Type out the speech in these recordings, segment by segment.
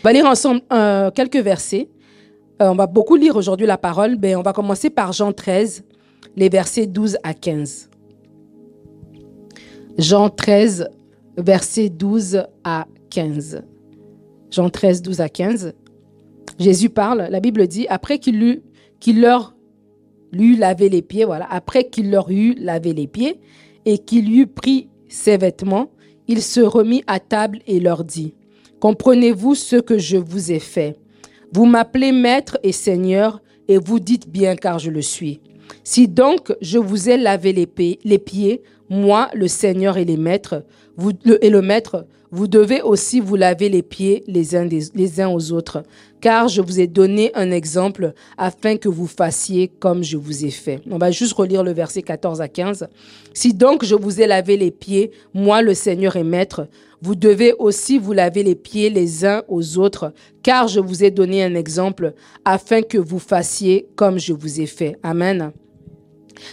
On va lire ensemble euh, quelques versets. Euh, on va beaucoup lire aujourd'hui la parole. mais on va commencer par Jean 13, les versets 12 à 15. Jean 13, versets 12 à 15. Jean 13, 12 à 15. Jésus parle, la Bible dit, après qu'il leur lui lavé les pieds, après qu'il leur eut lavé les pieds et qu'il eut pris ses vêtements, il se remit à table et leur dit, Comprenez-vous ce que je vous ai fait? Vous m'appelez maître et seigneur, et vous dites bien car je le suis. Si donc je vous ai lavé les, pieds, moi, le seigneur et le maître, vous devez aussi vous laver les pieds les uns, aux autres, car je vous ai donné un exemple afin que vous fassiez comme je vous ai fait. On va juste relire le verset 14 à 15. Si donc je vous ai lavé les pieds, moi le Seigneur et Maître, vous devez aussi vous laver les pieds les uns aux autres, car je vous ai donné un exemple afin que vous fassiez comme je vous ai fait. Amen.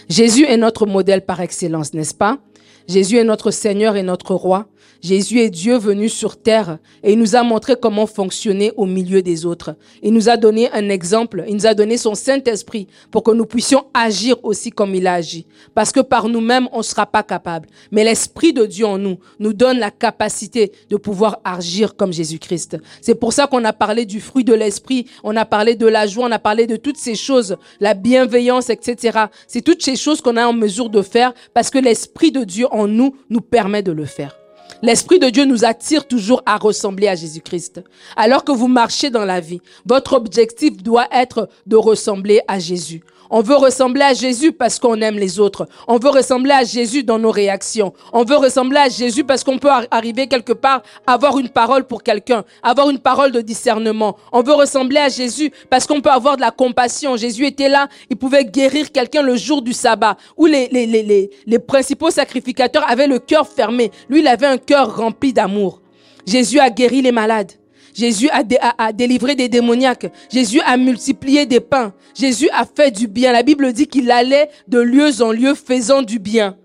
Jésus est notre modèle par excellence, n'est-ce pas? Jésus est notre Seigneur et notre Roi. Jésus est Dieu venu sur terre et il nous a montré comment fonctionner au milieu des autres. Il nous a donné un exemple, il nous a donné son Saint-Esprit pour que nous puissions agir aussi comme il a agi. Parce que par nous-mêmes, on ne sera pas capable. Mais l'Esprit de Dieu en nous nous donne la capacité de pouvoir agir comme Jésus-Christ. C'est pour ça qu'on a parlé du fruit de l'Esprit, on a parlé de la joie, on a parlé de toutes ces choses, la bienveillance, etc. C'est toutes ces choses qu'on a en mesure de faire parce que l'Esprit de Dieu en nous nous permet de le faire. L'Esprit de Dieu nous attire toujours à ressembler à Jésus-Christ. Alors que vous marchez dans la vie, votre objectif doit être de ressembler à Jésus. On veut ressembler à Jésus parce qu'on aime les autres. On veut ressembler à Jésus dans nos réactions. On veut ressembler à Jésus parce qu'on peut arriver quelque part, avoir une parole pour quelqu'un, avoir une parole de discernement. On veut ressembler à Jésus parce qu'on peut avoir de la compassion. Jésus était là, il pouvait guérir quelqu'un le jour du sabbat, où les, les, les, les principaux sacrificateurs avaient le cœur fermé. Lui, il avait un cœur rempli d'amour. Jésus a guéri les malades. Jésus a, délivré des démoniaques. Jésus a multiplié des pains. Jésus a fait du bien. La Bible dit qu'il allait de lieu en lieu faisant du bien.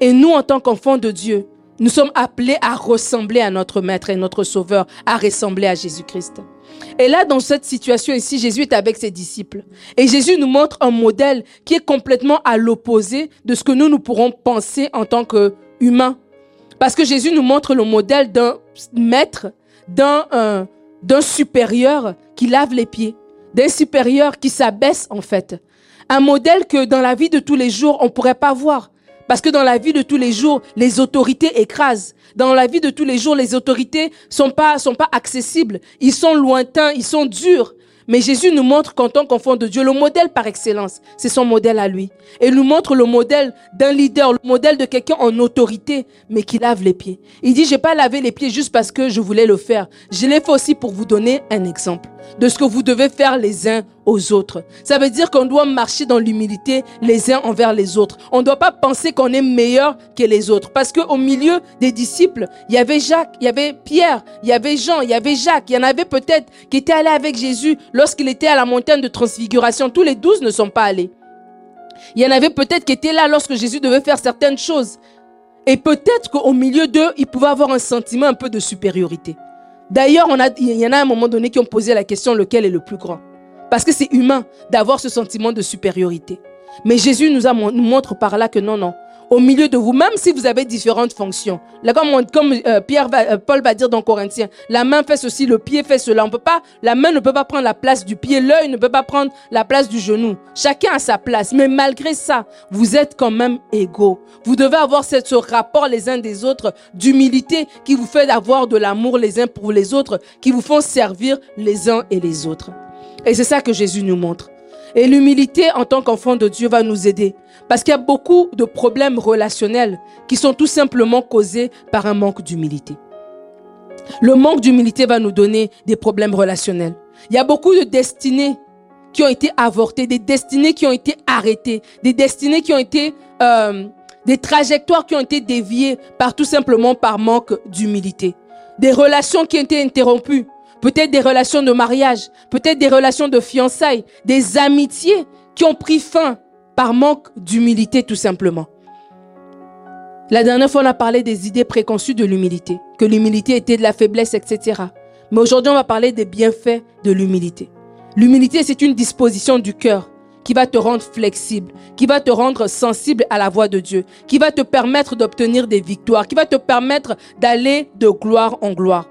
Et nous, en tant qu'enfants de Dieu, nous sommes appelés à ressembler à notre Maître et notre Sauveur, à ressembler à Jésus-Christ. Et là, dans cette situation ici, Jésus est avec ses disciples. Et Jésus nous montre un modèle qui est complètement à l'opposé de ce que nous, nous pourrons penser en tant qu'humains. Parce que Jésus nous montre le modèle d'un maître d'un d'un supérieur qui lave les pieds, d'un supérieur qui s'abaisse en fait. Un modèle que dans la vie de tous les jours, on ne pourrait pas voir. Parce que dans la vie de tous les jours, les autorités écrasent. Dans la vie de tous les jours, les autorités sont pas, sont pas accessibles. Ils sont lointains, ils sont durs. Mais Jésus nous montre qu'en tant qu'enfant de Dieu, le modèle par excellence, c'est son modèle à lui. Il nous montre le modèle d'un leader, le modèle de quelqu'un en autorité, mais qui lave les pieds. Il dit, j'ai pas lavé les pieds juste parce que je voulais le faire. Je l'ai fait aussi pour vous donner un exemple de ce que vous devez faire les uns aux autres. Ça veut dire qu'on doit marcher dans l'humilité les uns envers les autres. On ne doit pas penser qu'on est meilleur que les autres. Parce qu'au milieu des disciples, il y avait Jacques, il y avait Pierre, il y avait Jean, il y avait Jacques. Il y en avait peut-être qui étaient allés avec Jésus lorsqu'il était à la montagne de transfiguration. Tous les douze ne sont pas allés. Il y en avait peut-être qui étaient là lorsque Jésus devait faire certaines choses. Et peut-être qu'au milieu d'eux, ils pouvaient avoir un sentiment un peu de supériorité. D'ailleurs, il y en a à un moment donné qui ont posé la question lequel est le plus grand? Parce que c'est humain d'avoir ce sentiment de supériorité. Mais Jésus nous, nous montre par là que non, non au milieu de vous, même si vous avez différentes fonctions. Là, comme, comme euh, Pierre euh, Paul va dire dans Corinthiens, la main fait ceci, le pied fait cela. On peut pas, la main ne peut pas prendre la place du pied, l'œil ne peut pas prendre la place du genou. Chacun a sa place. Mais malgré ça, vous êtes quand même égaux. Vous devez avoir ce, ce rapport les uns des autres d'humilité qui vous fait avoir de l'amour les uns pour les autres, qui vous font servir les uns et les autres. Et c'est ça que Jésus nous montre. Et l'humilité en tant qu'enfant de Dieu va nous aider. Parce qu'il y a beaucoup de problèmes relationnels qui sont tout simplement causés par un manque d'humilité. Le manque d'humilité va nous donner des problèmes relationnels. Il y a beaucoup de destinées qui ont été avortées, des destinées qui ont été arrêtées, des destinées qui ont été... Euh, des trajectoires qui ont été déviées par tout simplement par manque d'humilité. Des relations qui ont été interrompues peut-être des relations de mariage, peut-être des relations de fiançailles, des amitiés qui ont pris fin par manque d'humilité tout simplement. La dernière fois, on a parlé des idées préconçues de l'humilité, que l'humilité était de la faiblesse, etc. Mais aujourd'hui, on va parler des bienfaits de l'humilité. L'humilité, c'est une disposition du cœur qui va te rendre flexible, qui va te rendre sensible à la voix de Dieu, qui va te permettre d'obtenir des victoires, qui va te permettre d'aller de gloire en gloire.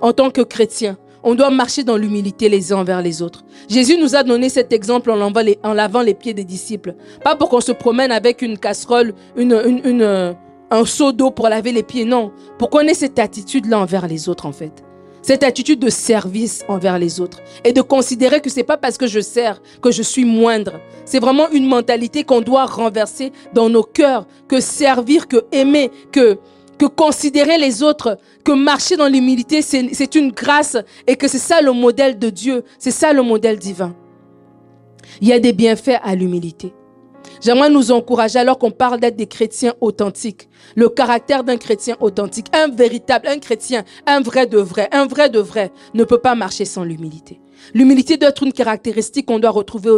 En tant que chrétien, on doit marcher dans l'humilité les uns envers les autres. Jésus nous a donné cet exemple en lavant les, pieds des disciples. Pas pour qu'on se promène avec une casserole, une, un seau d'eau pour laver les pieds, non. Pour qu'on ait cette attitude-là envers les autres, en fait cette attitude de service envers les autres et de considérer que c'est pas parce que je sers que je suis moindre. C'est vraiment une mentalité qu'on doit renverser dans nos cœurs, que servir, que aimer, que que considérer les autres, que marcher dans l'humilité, c'est une grâce et que c'est ça le modèle de Dieu, c'est ça le modèle divin. Il y a des bienfaits à l'humilité. J'aimerais nous encourager alors qu'on parle d'être des chrétiens authentiques. Le caractère d'un chrétien authentique, un véritable, un chrétien, un vrai de vrai, un vrai de vrai ne peut pas marcher sans l'humilité. L'humilité doit être une caractéristique qu'on doit retrouver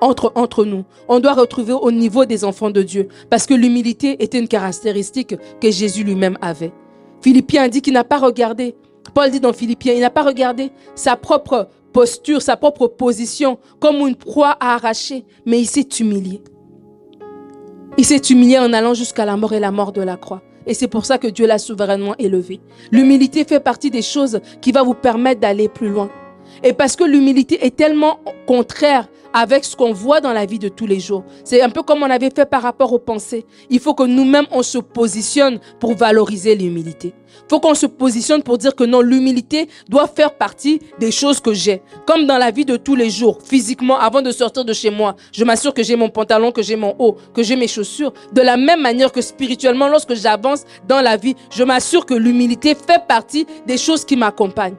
entre, nous. On doit retrouver au niveau des enfants de Dieu. Parce que l'humilité était une caractéristique que Jésus lui-même avait. Philippiens dit qu'il n'a pas regardé. Paul dit dans Philippiens, il n'a pas regardé sa propre posture, sa propre position comme une proie à arracher, mais il s'est humilié. Il s'est humilié en allant jusqu'à la mort et la mort de la croix. Et c'est pour ça que Dieu l'a souverainement élevé. L'humilité fait partie des choses qui va vous permettre d'aller plus loin. Et parce que l'humilité est tellement contraire avec ce qu'on voit dans la vie de tous les jours. C'est un peu comme on avait fait par rapport aux pensées. Il faut que nous-mêmes, on se positionne pour valoriser l'humilité. Il faut qu'on se positionne pour dire que non, l'humilité doit faire partie des choses que j'ai. Comme dans la vie de tous les jours, physiquement, avant de sortir de chez moi, je m'assure que j'ai mon pantalon, que j'ai mon haut, que j'ai mes chaussures. De la même manière que spirituellement, lorsque j'avance dans la vie, je m'assure que l'humilité fait partie des choses qui m'accompagnent.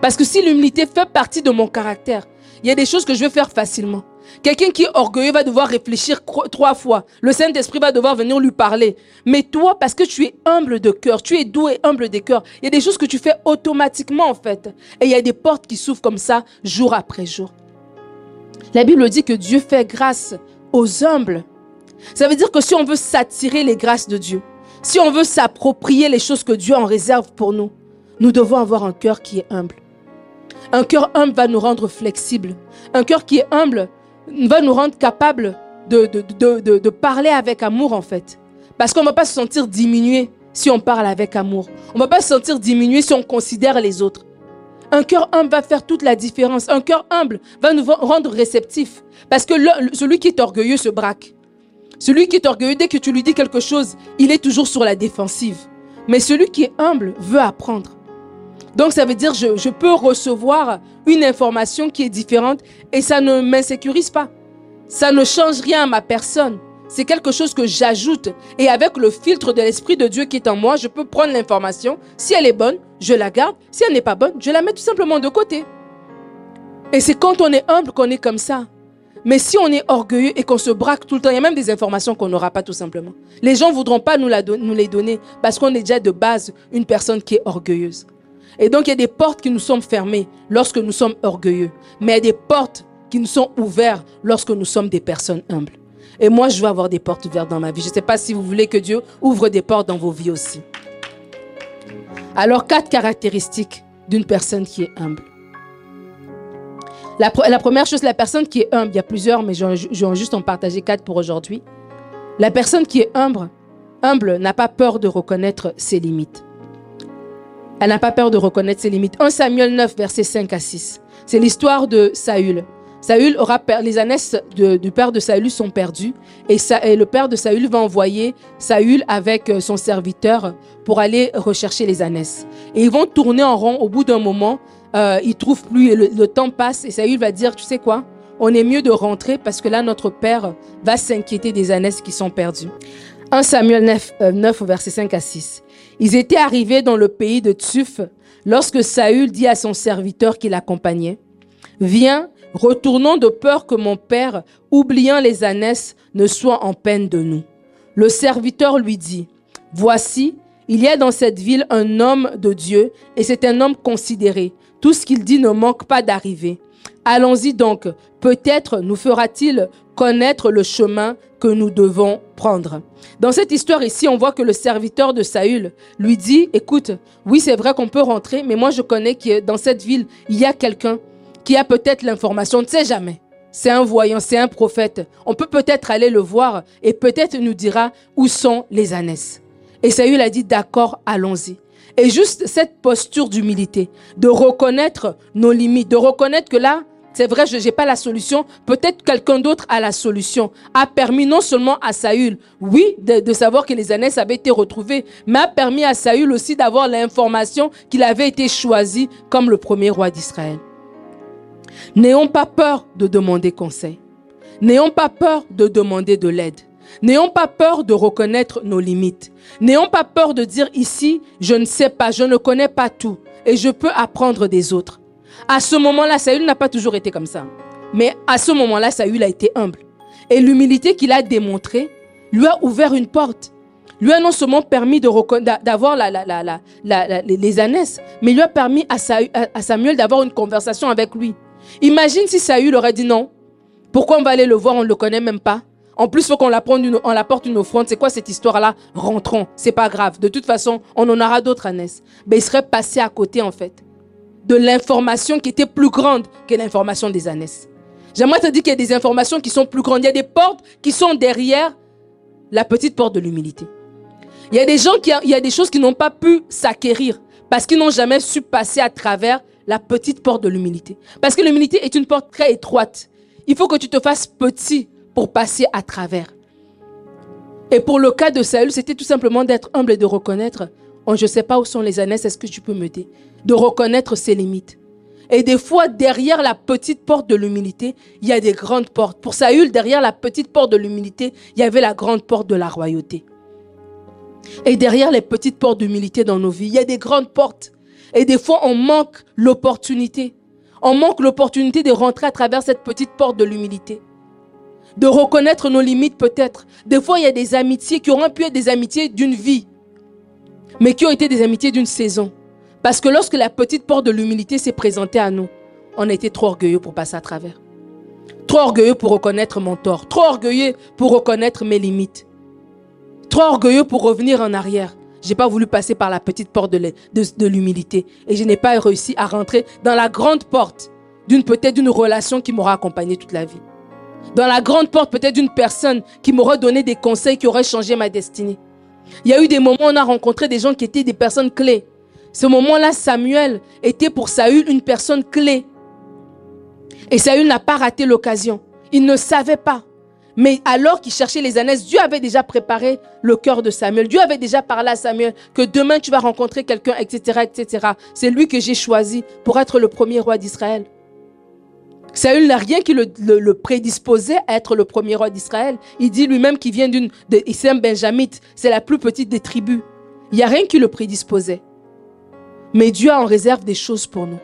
Parce que si l'humilité fait partie de mon caractère, il y a des choses que je vais faire facilement. Quelqu'un qui est orgueilleux va devoir réfléchir trois fois. Le Saint-Esprit va devoir venir lui parler. Mais toi, parce que tu es humble de cœur, tu es doux et humble de cœur, il y a des choses que tu fais automatiquement en fait. Et il y a des portes qui s'ouvrent comme ça, jour après jour. La Bible dit que Dieu fait grâce aux humbles. Ça veut dire que si on veut s'attirer les grâces de Dieu, si on veut s'approprier les choses que Dieu en réserve pour nous, nous devons avoir un cœur qui est humble. Un cœur humble va nous rendre flexibles. Un cœur qui est humble va nous rendre capables de, de, parler avec amour, en fait. Parce qu'on ne va pas se sentir diminué si on parle avec amour. On ne va pas se sentir diminué si on considère les autres. Un cœur humble va faire toute la différence. Un cœur humble va nous rendre réceptifs. Parce que celui qui est orgueilleux se braque. Celui qui est orgueilleux, dès que tu lui dis quelque chose, il est toujours sur la défensive. Mais celui qui est humble veut apprendre. Donc ça veut dire je, je peux recevoir une information qui est différente et ça ne m'insécurise pas. Ça ne change rien à ma personne. C'est quelque chose que j'ajoute. Et avec le filtre de l'Esprit de Dieu qui est en moi, je peux prendre l'information. Si elle est bonne, je la garde. Si elle n'est pas bonne, je la mets tout simplement de côté. Et c'est quand on est humble qu'on est comme ça. Mais si on est orgueilleux et qu'on se braque tout le temps, il y a même des informations qu'on n'aura pas tout simplement. Les gens ne voudront pas nous, les donner parce qu'on est déjà de base une personne qui est orgueilleuse. Et donc, il y a des portes qui nous sont fermées lorsque nous sommes orgueilleux. Mais il y a des portes qui nous sont ouvertes lorsque nous sommes des personnes humbles. Et moi, je veux avoir des portes ouvertes dans ma vie. Je ne sais pas si vous voulez que Dieu ouvre des portes dans vos vies aussi. Alors, quatre caractéristiques d'une personne qui est humble. La, première chose, la personne qui est humble, il y a plusieurs, mais je, vais juste en partager quatre pour aujourd'hui. La personne qui est humble, humble n'a pas peur de reconnaître ses limites. Elle n'a pas peur de reconnaître ses limites. 1 Samuel 9, versets 5 à 6. C'est l'histoire de Saül. Saül aura les ânesses du père de Saül sont perdues et, et, le père de Saül va envoyer Saül avec euh, son serviteur pour aller rechercher les ânesses. Et ils vont tourner en rond. Au bout d'un moment, euh, ils trouvent plus le, temps passe et Saül va dire, tu sais quoi, on est mieux de rentrer parce que là notre père va s'inquiéter des ânesses qui sont perdues. 1 Samuel 9, 9 verset 5 à 6. Ils étaient arrivés dans le pays de Tuf lorsque Saül dit à son serviteur qui l'accompagnait, Viens, retournons de peur que mon père, oubliant les ânesses, ne soit en peine de nous. Le serviteur lui dit, Voici, il y a dans cette ville un homme de Dieu, et c'est un homme considéré. Tout ce qu'il dit ne manque pas d'arriver. Allons-y donc, peut-être nous fera-t-il connaître le chemin que nous devons prendre. Dans cette histoire ici, on voit que le serviteur de Saül lui dit, écoute, oui c'est vrai qu'on peut rentrer, mais moi je connais que dans cette ville, il y a quelqu'un qui a peut-être l'information, on ne sait jamais. C'est un voyant, c'est un prophète. On peut peut-être aller le voir et peut-être nous dira où sont les ânesses. Et Saül a dit, d'accord, allons-y. Et juste cette posture d'humilité, de reconnaître nos limites, de reconnaître que là, c'est vrai, je n'ai pas la solution, peut-être quelqu'un d'autre a la solution, a permis non seulement à Saül, oui, de, savoir que les ânesses avaient été retrouvées, mais a permis à Saül aussi d'avoir l'information qu'il avait été choisi comme le premier roi d'Israël. N'ayons pas peur de demander conseil. N'ayons pas peur de demander de l'aide. N'ayons pas peur de reconnaître nos limites. N'ayons pas peur de dire ici, je ne sais pas, je ne connais pas tout et je peux apprendre des autres. À ce moment-là, Saül n'a pas toujours été comme ça. Mais à ce moment-là, Saül a été humble. Et l'humilité qu'il a démontrée lui a ouvert une porte. Lui a non seulement permis d'avoir les ânesses, mais lui a permis à Samuel d'avoir une conversation avec lui. Imagine si Saül aurait dit non. Pourquoi on va aller le voir, on ne le connaît même pas? En plus, il faut qu'on apporte une, apporte une offrande. C'est quoi cette histoire-là? Rentrons. C'est pas grave. De toute façon, on en aura d'autres ânesses. Mais il serait passé à côté, en fait, de l'information qui était plus grande que l'information des ânesses. J'aimerais te dire qu'il y a des informations qui sont plus grandes. Il y a des portes qui sont derrière la petite porte de l'humilité. Il y a des gens qui, il y a des choses qui n'ont pas pu s'acquérir parce qu'ils n'ont jamais su passer à travers la petite porte de l'humilité. Parce que l'humilité est une porte très étroite. Il faut que tu te fasses petit pour passer à travers. Et pour le cas de Saül, c'était tout simplement d'être humble et de reconnaître, oh, je ne sais pas où sont les ânesses, est-ce que tu peux m'aider De reconnaître ses limites. Et des fois, derrière la petite porte de l'humilité, il y a des grandes portes. Pour Saül, derrière la petite porte de l'humilité, il y avait la grande porte de la royauté. Et derrière les petites portes d'humilité dans nos vies, il y a des grandes portes. Et des fois, on manque l'opportunité. On manque l'opportunité de rentrer à travers cette petite porte de l'humilité. De reconnaître nos limites peut-être. Des fois, il y a des amitiés qui auraient pu être des amitiés d'une vie, mais qui ont été des amitiés d'une saison. Parce que lorsque la petite porte de l'humilité s'est présentée à nous, on a été trop orgueilleux pour passer à travers. Trop orgueilleux pour reconnaître mon tort. Trop orgueilleux pour reconnaître mes limites. Trop orgueilleux pour revenir en arrière. J'ai pas voulu passer par la petite porte de l'humilité. Et je n'ai pas réussi à rentrer dans la grande porte d'une peut-être d'une relation qui m'aura accompagné toute la vie. Dans la grande porte peut-être d'une personne qui m'aurait donné des conseils qui auraient changé ma destinée. Il y a eu des moments où on a rencontré des gens qui étaient des personnes clés. Ce moment-là, Samuel était pour Saül une personne clé. Et Saül n'a pas raté l'occasion. Il ne savait pas. Mais alors qu'il cherchait les ânesses, Dieu avait déjà préparé le cœur de Samuel. Dieu avait déjà parlé à Samuel que demain tu vas rencontrer quelqu'un, etc., etc. C'est lui que j'ai choisi pour être le premier roi d'Israël. Saül n'a rien qui le, prédisposait à être le premier roi d'Israël. Il dit lui-même qu'il vient d'une, un benjamite, c'est la plus petite des tribus. Il n'y a rien qui le prédisposait. Mais Dieu en réserve des choses pour nous.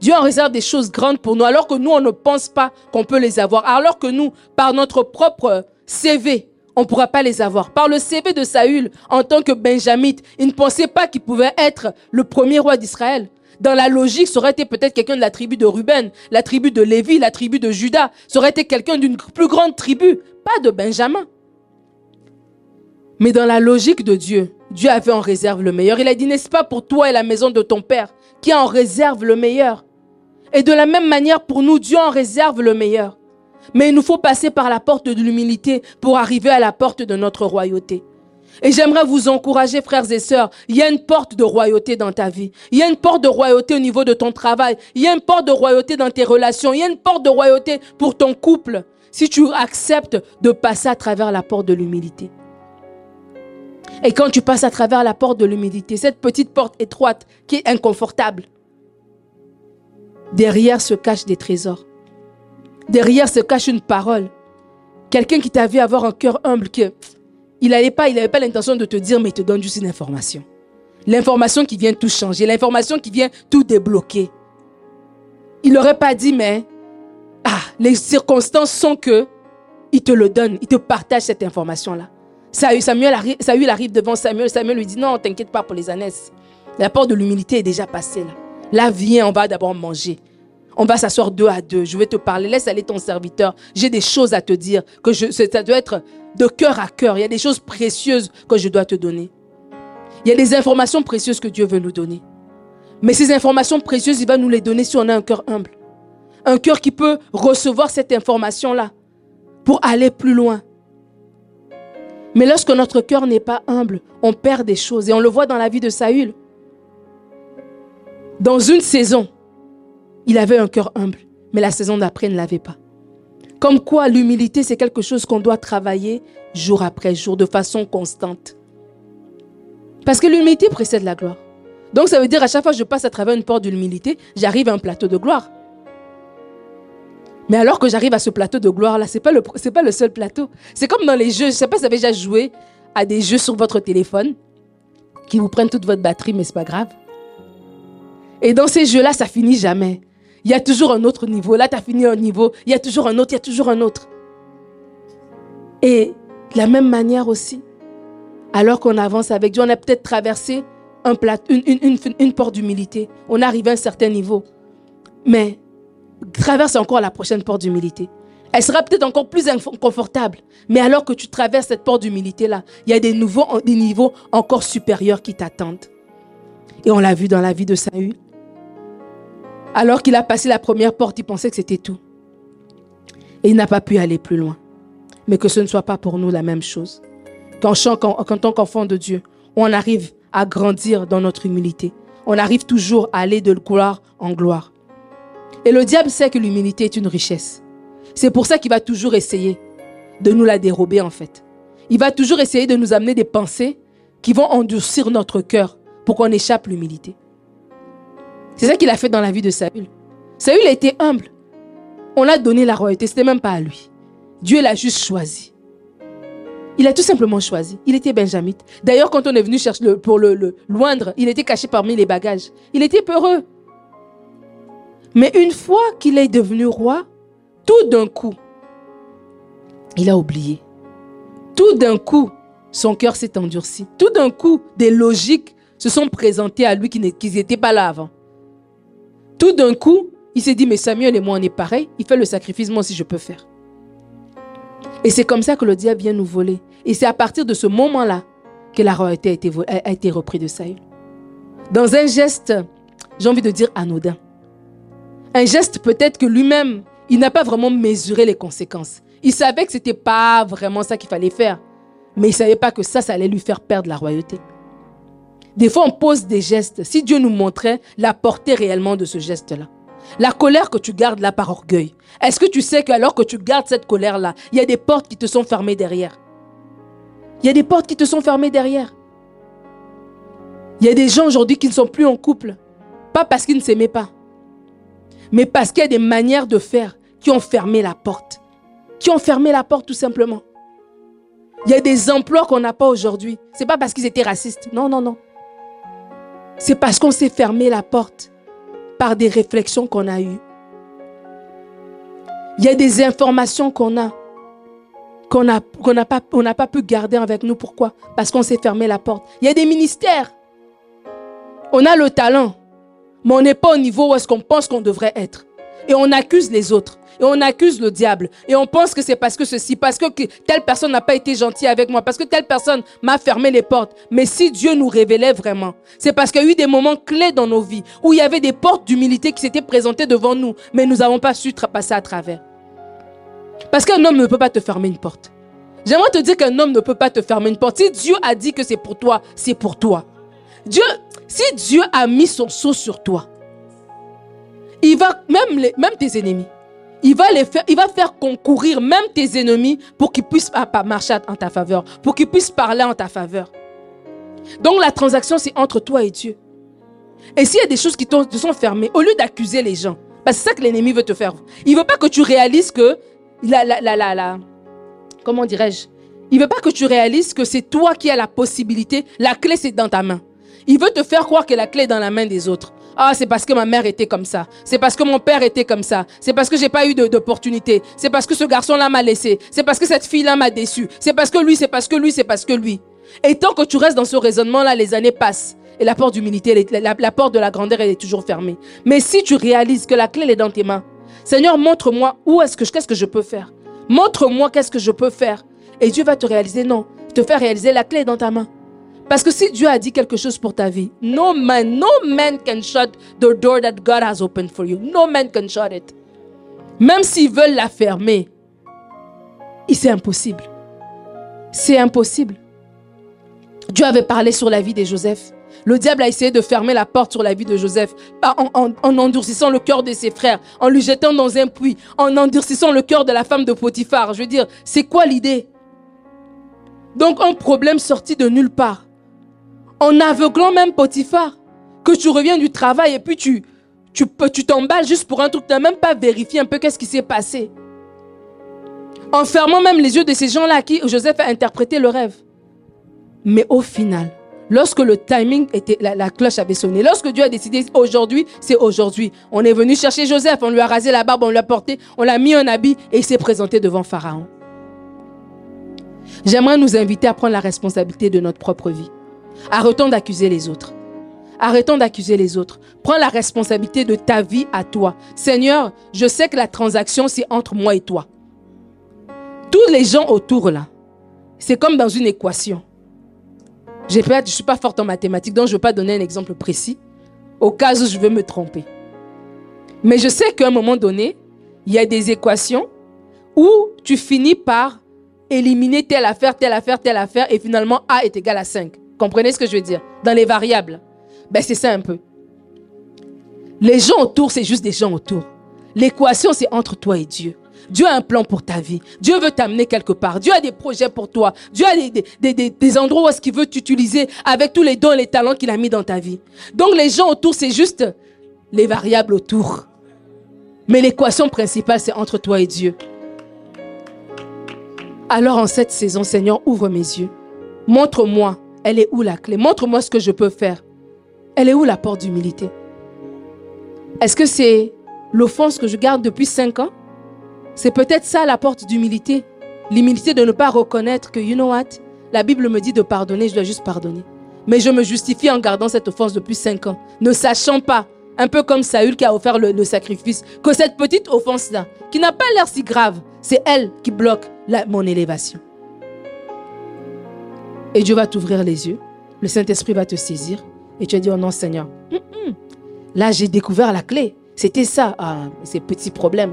Dieu en réserve des choses grandes pour nous, alors que nous, on ne pense pas qu'on peut les avoir. Alors que nous, par notre propre CV, on ne pourra pas les avoir. Par le CV de Saül, en tant que Benjamite, il ne pensait pas qu'il pouvait être le premier roi d'Israël. Dans la logique, ça aurait été peut-être quelqu'un de la tribu de Ruben, la tribu de Lévi, la tribu de Judas. Ça aurait été quelqu'un d'une plus grande tribu, pas de Benjamin. Mais dans la logique de Dieu, Dieu avait en réserve le meilleur. Il a dit, n'est-ce pas pour toi et la maison de ton Père qui en réserve le meilleur? Et de la même manière, pour nous, Dieu en réserve le meilleur. Mais il nous faut passer par la porte de l'humilité pour arriver à la porte de notre royauté. Et j'aimerais vous encourager, frères et sœurs, il y a une porte de royauté dans ta vie. Il y a une porte de royauté au niveau de ton travail. Il y a une porte de royauté dans tes relations. Il y a une porte de royauté pour ton couple. Si tu acceptes de passer à travers la porte de l'humilité. Et quand tu passes à travers la porte de l'humilité, cette petite porte étroite qui est inconfortable, Derrière se cachent des trésors. Derrière se cache une parole. Quelqu'un qui t'a vu avoir un cœur humble, que il n'avait pas, pas l'intention de te dire, mais il te donne juste une information. L'information qui vient tout changer, l'information qui vient tout débloquer. Il n'aurait pas dit, mais ah, les circonstances sont que il te le donne, il te partage cette information-là. Samuel arrive, Samuel arrive devant Samuel, Samuel lui dit, non, t'inquiète pas pour les ânesses. La porte de l'humilité est déjà passée là. Là, viens, on va d'abord manger. On va s'asseoir deux à deux. Je vais te parler. Laisse aller ton serviteur. J'ai des choses à te dire. Que ça doit être de cœur à cœur. Il y a des choses précieuses que je dois te donner. Il y a des informations précieuses que Dieu veut nous donner. Mais ces informations précieuses, il va nous les donner si on a un cœur humble. Un cœur qui peut recevoir cette information-là pour aller plus loin. Mais lorsque notre cœur n'est pas humble, on perd des choses. Et on le voit dans la vie de Saül. Dans une saison, il avait un cœur humble, mais la saison d'après ne l'avait pas. Comme quoi l'humilité, c'est quelque chose qu'on doit travailler jour après jour, de façon constante. Parce que l'humilité précède la gloire. Donc ça veut dire à chaque fois que je passe à travers une porte de l'humilité, j'arrive à un plateau de gloire. Mais alors que j'arrive à ce plateau de gloire-là, ce n'est pas, le, pas le seul plateau. C'est comme dans les jeux, je ne sais pas si vous avez déjà joué à des jeux sur votre téléphone qui vous prennent toute votre batterie, mais ce n'est pas grave. Et dans ces jeux-là, ça finit jamais. Il y a toujours un autre niveau. Là, tu as fini un niveau. Il y a toujours un autre. Il y a toujours un autre. Et de la même manière aussi, alors qu'on avance avec Dieu, on a peut-être traversé une, porte d'humilité. On arrive à un certain niveau. Mais traverse encore la prochaine porte d'humilité. Elle sera peut-être encore plus inconfortable. Mais alors que tu traverses cette porte d'humilité-là, il y a des, nouveaux, des niveaux encore supérieurs qui t'attendent. Et on l'a vu dans la vie de Saül. Alors qu'il a passé la première porte, il pensait que c'était tout. Et il n'a pas pu aller plus loin. Mais que ce ne soit pas pour nous la même chose. Qu'en tant qu'enfant de Dieu, on arrive à grandir dans notre humilité. On arrive toujours à aller de gloire en gloire. Et le diable sait que l'humilité est une richesse. C'est pour ça qu'il va toujours essayer de nous la dérober en fait. Il va toujours essayer de nous amener des pensées qui vont endurcir notre cœur pour qu'on échappe l'humilité. C'est ça qu'il a fait dans la vie de Saül. Saül a été humble. On a donné la royauté, ce n'était même pas à lui. Dieu l'a juste choisi. Il a tout simplement choisi. Il était benjamite. D'ailleurs, quand on est venu chercher pour le, le loindre, il était caché parmi les bagages. Il était peureux. Mais une fois qu'il est devenu roi, tout d'un coup, il a oublié. Tout d'un coup, son cœur s'est endurci. Tout d'un coup, des logiques se sont présentées à lui qui n'étaient pas là avant. Tout d'un coup, il s'est dit, mais Samuel et moi, on est pareil. Il fait le sacrifice, moi aussi, je peux faire. Et c'est comme ça que le diable vient nous voler. Et c'est à partir de ce moment-là que la royauté a été, a été reprise de Saül. Dans un geste, j'ai envie de dire anodin. Un geste peut-être que lui-même, il n'a pas vraiment mesuré les conséquences. Il savait que ce n'était pas vraiment ça qu'il fallait faire. Mais il ne savait pas que ça, ça allait lui faire perdre la royauté. Des fois, on pose des gestes. Si Dieu nous montrait la portée réellement de ce geste-là. La colère que tu gardes là par orgueil. Est-ce que tu sais qu'alors que tu gardes cette colère-là, il y a des portes qui te sont fermées derrière? Il y a des portes qui te sont fermées derrière. Il y a des gens aujourd'hui qui ne sont plus en couple. Pas parce qu'ils ne s'aimaient pas. Mais parce qu'il y a des manières de faire qui ont fermé la porte. Qui ont fermé la porte tout simplement. Il y a des emplois qu'on n'a pas aujourd'hui. Ce n'est pas parce qu'ils étaient racistes. Non, non, non. C'est parce qu'on s'est fermé la porte par des réflexions qu'on a eues. Il y a des informations qu'on a qu'on n'a pas, pas pu garder avec nous. Pourquoi? Parce qu'on s'est fermé la porte. Il y a des ministères. On a le talent, mais on n'est pas au niveau où est-ce qu'on pense qu'on devrait être. Et on accuse les autres et on accuse le diable. Et on pense que c'est parce que ceci, parce que telle personne n'a pas été gentille avec moi, parce que telle personne m'a fermé les portes. Mais si Dieu nous révélait vraiment, c'est parce qu'il y a eu des moments clés dans nos vies où il y avait des portes d'humilité qui s'étaient présentées devant nous, mais nous n'avons pas su passer à travers. Parce qu'un homme ne peut pas te fermer une porte. J'aimerais te dire qu'un homme ne peut pas te fermer une porte. Si Dieu a dit que c'est pour toi, c'est pour toi. Dieu, si Dieu a mis son sceau sur toi, il va, même, même tes ennemis, il va, faire, concourir même tes ennemis pour qu'ils puissent marcher en ta faveur, pour qu'ils puissent parler en ta faveur. Donc la transaction, c'est entre toi et Dieu. Et s'il y a des choses qui te sont fermées, au lieu d'accuser les gens, parce que c'est ça que l'ennemi veut te faire. Il veut pas que tu réalises que la, la, la, la, comment dirais-je? Il veut pas que tu réalises que c'est toi qui as la possibilité, la clé c'est dans ta main. Il veut te faire croire que la clé est dans la main des autres. Ah, c'est parce que ma mère était comme ça. C'est parce que mon père était comme ça. C'est parce que j'ai pas eu d'opportunité. C'est parce que ce garçon-là m'a laissé. C'est parce que cette fille-là m'a déçu. C'est parce que lui, c'est parce que lui, c'est parce que lui. Et tant que tu restes dans ce raisonnement-là, les années passent. et la porte d'humilité, la, porte de la grandeur, elle est toujours fermée. Mais si tu réalises que la clé elle est dans tes mains, Seigneur, montre-moi où est-ce que qu'est-ce que je peux faire. Montre-moi qu'est-ce que je peux faire. Et Dieu va te réaliser, non, te faire réaliser la clé dans ta main. Parce que si Dieu a dit quelque chose pour ta vie, no man, no man can shut the door that God has opened for you. No man can shut it. Même s'ils veulent la fermer, c'est impossible. C'est impossible. Dieu avait parlé sur la vie de Joseph. Le diable a essayé de fermer la porte sur la vie de Joseph en, en, endurcissant le cœur de ses frères, en lui jetant dans un puits, en endurcissant le cœur de la femme de Potiphar. Je veux dire, c'est quoi l'idée? Donc un problème sorti de nulle part. En aveuglant même Potiphar, que tu reviens du travail et puis tu tu tu t'emballes juste pour un truc, tu n'as même pas vérifié un peu qu'est-ce qui s'est passé. En fermant même les yeux de ces gens-là à qui Joseph a interprété le rêve. Mais au final, lorsque le timing était, la, cloche avait sonné, lorsque Dieu a décidé aujourd'hui, c'est aujourd'hui. On est venu chercher Joseph, on lui a rasé la barbe, on l'a porté, on l'a mis un habit et il s'est présenté devant Pharaon. J'aimerais nous inviter à prendre la responsabilité de notre propre vie. Arrêtons d'accuser les autres. Arrêtons d'accuser les autres. Prends la responsabilité de ta vie à toi. Seigneur, je sais que la transaction, c'est entre moi et toi. Tous les gens autour là, c'est comme dans une équation. Je ne suis pas forte en mathématiques, donc je ne veux pas donner un exemple précis, au cas où je veux me tromper. Mais je sais qu'à un moment donné, il y a des équations où tu finis par éliminer telle affaire, telle affaire, telle affaire, et finalement A est égal à 5. Comprenez ce que je veux dire? Dans les variables. Ben, c'est ça un peu. Les gens autour, c'est juste des gens autour. L'équation, c'est entre toi et Dieu. Dieu a un plan pour ta vie. Dieu veut t'amener quelque part. Dieu a des projets pour toi. Dieu a des, endroits où est-ce qu'il veut t'utiliser avec tous les dons et les talents qu'il a mis dans ta vie. Donc les gens autour, c'est juste les variables autour. Mais l'équation principale, c'est entre toi et Dieu. Alors en cette saison, Seigneur, ouvre mes yeux. Montre-moi, elle est où la clé? Montre-moi ce que je peux faire. Elle est où la porte d'humilité? Est-ce que c'est l'offense que je garde depuis cinq ans? C'est peut-être ça la porte d'humilité. L'humilité de ne pas reconnaître que, you know what, la Bible me dit de pardonner, je dois juste pardonner. Mais je me justifie en gardant cette offense depuis cinq ans, ne sachant pas, un peu comme Saül qui a offert le, sacrifice, que cette petite offense-là, qui n'a pas l'air si grave, c'est elle qui bloque mon élévation. Et Dieu va t'ouvrir les yeux, le Saint-Esprit va te saisir, et tu vas dire, oh non Seigneur, là j'ai découvert la clé. C'était ça, ah, ces petits problèmes.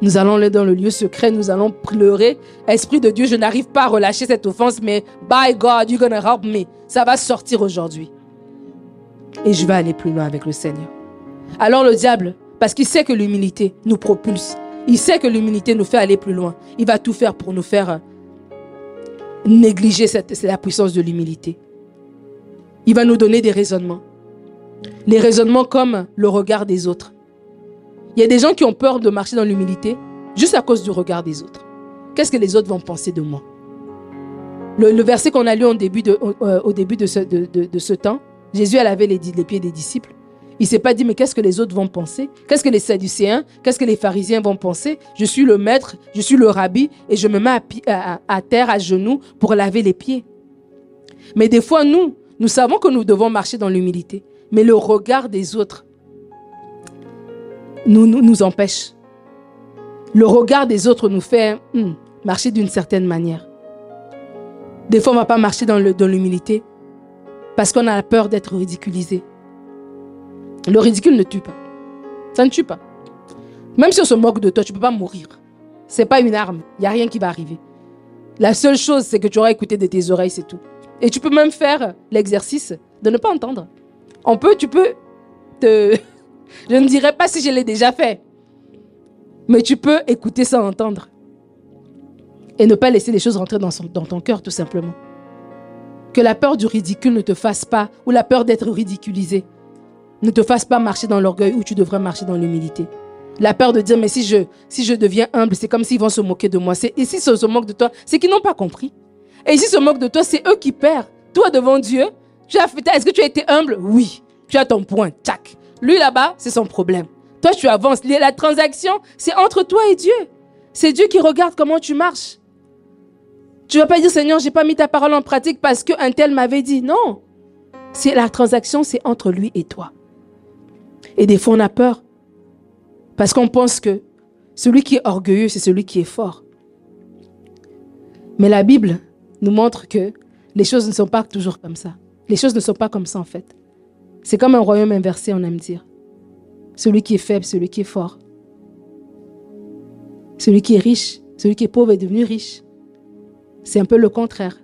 Nous allons aller dans le lieu secret, nous allons pleurer. Esprit de Dieu, je n'arrive pas à relâcher cette offense, mais by God, you're gonna help me. Ça va sortir aujourd'hui. Et je vais aller plus loin avec le Seigneur. Alors le diable, parce qu'il sait que l'humilité nous propulse, il sait que l'humilité nous fait aller plus loin. Il va tout faire pour nous faire euh, négliger cette, la puissance de l'humilité. Il va nous donner des raisonnements. Les raisonnements comme le regard des autres. Il y a des gens qui ont peur de marcher dans l'humilité juste à cause du regard des autres. Qu'est-ce que les autres vont penser de moi? Le, verset qu'on a lu au début de, au, début de ce, temps, Jésus a lavé les pieds des disciples. Il ne s'est pas dit, mais qu'est-ce que les autres vont penser? Qu'est-ce que les Sadducéens, qu'est-ce que les pharisiens vont penser? Je suis le maître, je suis le rabbi et je me mets à, terre, à genoux pour laver les pieds. Mais des fois, nous, nous savons que nous devons marcher dans l'humilité. Mais le regard des autres nous, nous, empêche. Le regard des autres nous fait hmm, marcher d'une certaine manière. Des fois, on ne va pas marcher dans l'humilité parce qu'on a peur d'être ridiculisé. Le ridicule ne tue pas. Ça ne tue pas. Même si on se moque de toi, tu ne peux pas mourir. Ce n'est pas une arme. Il n'y a rien qui va arriver. La seule chose, c'est que tu auras écouté de tes oreilles, c'est tout. Et tu peux même faire l'exercice de ne pas entendre. On peut, tu peux te je ne dirais pas si je l'ai déjà fait. Mais tu peux écouter sans entendre. Et ne pas laisser les choses rentrer dans, dans ton cœur, tout simplement. Que la peur du ridicule ne te fasse pas, ou la peur d'être ridiculisé, ne te fasse pas marcher dans l'orgueil où tu devrais marcher dans l'humilité. La peur de dire, mais si je, deviens humble, c'est comme s'ils vont se moquer de moi. Et s'ils se, se moquent de toi, c'est qu'ils n'ont pas compris. Et s'ils se moquent de toi, c'est eux qui perdent. Toi, devant Dieu, tu as fait, est-ce que tu as été humble? Oui. Tu as ton point, tac. Lui là-bas, c'est son problème. Toi, tu avances. La transaction, c'est entre toi et Dieu. C'est Dieu qui regarde comment tu marches. Tu vas pas dire, Seigneur, j'ai pas mis ta parole en pratique parce qu'un tel m'avait dit. Non. La transaction, c'est entre lui et toi. Et des fois, on a peur. Parce qu'on pense que celui qui est orgueilleux, c'est celui qui est fort. Mais la Bible nous montre que les choses ne sont pas toujours comme ça. Les choses ne sont pas comme ça en fait. C'est comme un royaume inversé, on aime dire. Celui qui est faible, celui qui est fort. Celui qui est riche, celui qui est pauvre est devenu riche. C'est un peu le contraire.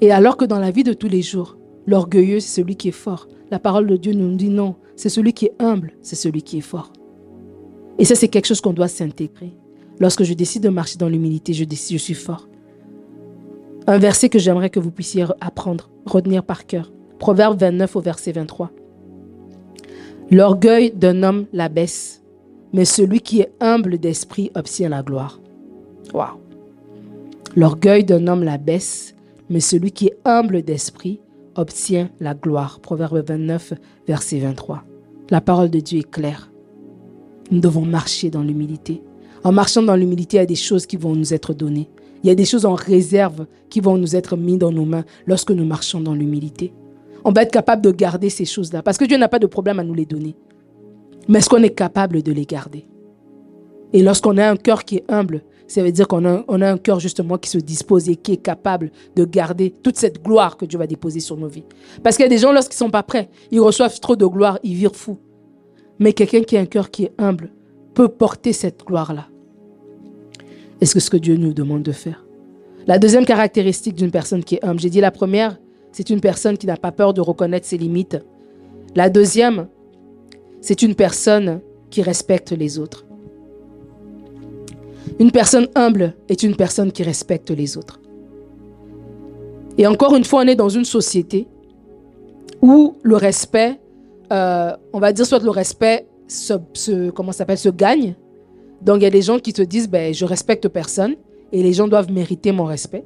Et alors que dans la vie de tous les jours, l'orgueilleux, c'est celui qui est fort. La parole de Dieu nous dit non, c'est celui qui est humble, c'est celui qui est fort. Et ça, c'est quelque chose qu'on doit s'intégrer. Lorsque je décide de marcher dans l'humilité, je décide, je suis fort. Un verset que j'aimerais que vous puissiez apprendre, retenir par cœur. Proverbe 29 au verset 23. L'orgueil d'un homme l'abaisse, mais celui qui est humble d'esprit obtient la gloire. Waouh! L'orgueil d'un homme l'abaisse, mais celui qui est humble d'esprit obtient la gloire. Proverbe 29, verset 23. La parole de Dieu est claire. Nous devons marcher dans l'humilité. En marchant dans l'humilité, il y a des choses qui vont nous être données. Il y a des choses en réserve qui vont nous être mises dans nos mains lorsque nous marchons dans l'humilité. On va être capable de garder ces choses-là parce que Dieu n'a pas de problème à nous les donner. Mais est-ce qu'on est capable de les garder? Et lorsqu'on a un cœur qui est humble, ça veut dire qu'on a, un cœur justement qui se dispose et qui est capable de garder toute cette gloire que Dieu va déposer sur nos vies. Parce qu'il y a des gens, lorsqu'ils ne sont pas prêts, ils reçoivent trop de gloire, ils virent fous. Mais quelqu'un qui a un cœur qui est humble peut porter cette gloire-là. Est-ce que ce que Dieu nous demande de faire? La deuxième caractéristique d'une personne qui est humble, j'ai dit la première, c'est une personne qui n'a pas peur de reconnaître ses limites. La deuxième, c'est une personne qui respecte les autres. Une personne humble est une personne qui respecte les autres. Et encore une fois, on est dans une société où le respect, euh, on va dire soit le respect se, comment s'appelle, se gagne. Donc il y a des gens qui te disent, ben, je respecte personne et les gens doivent mériter mon respect.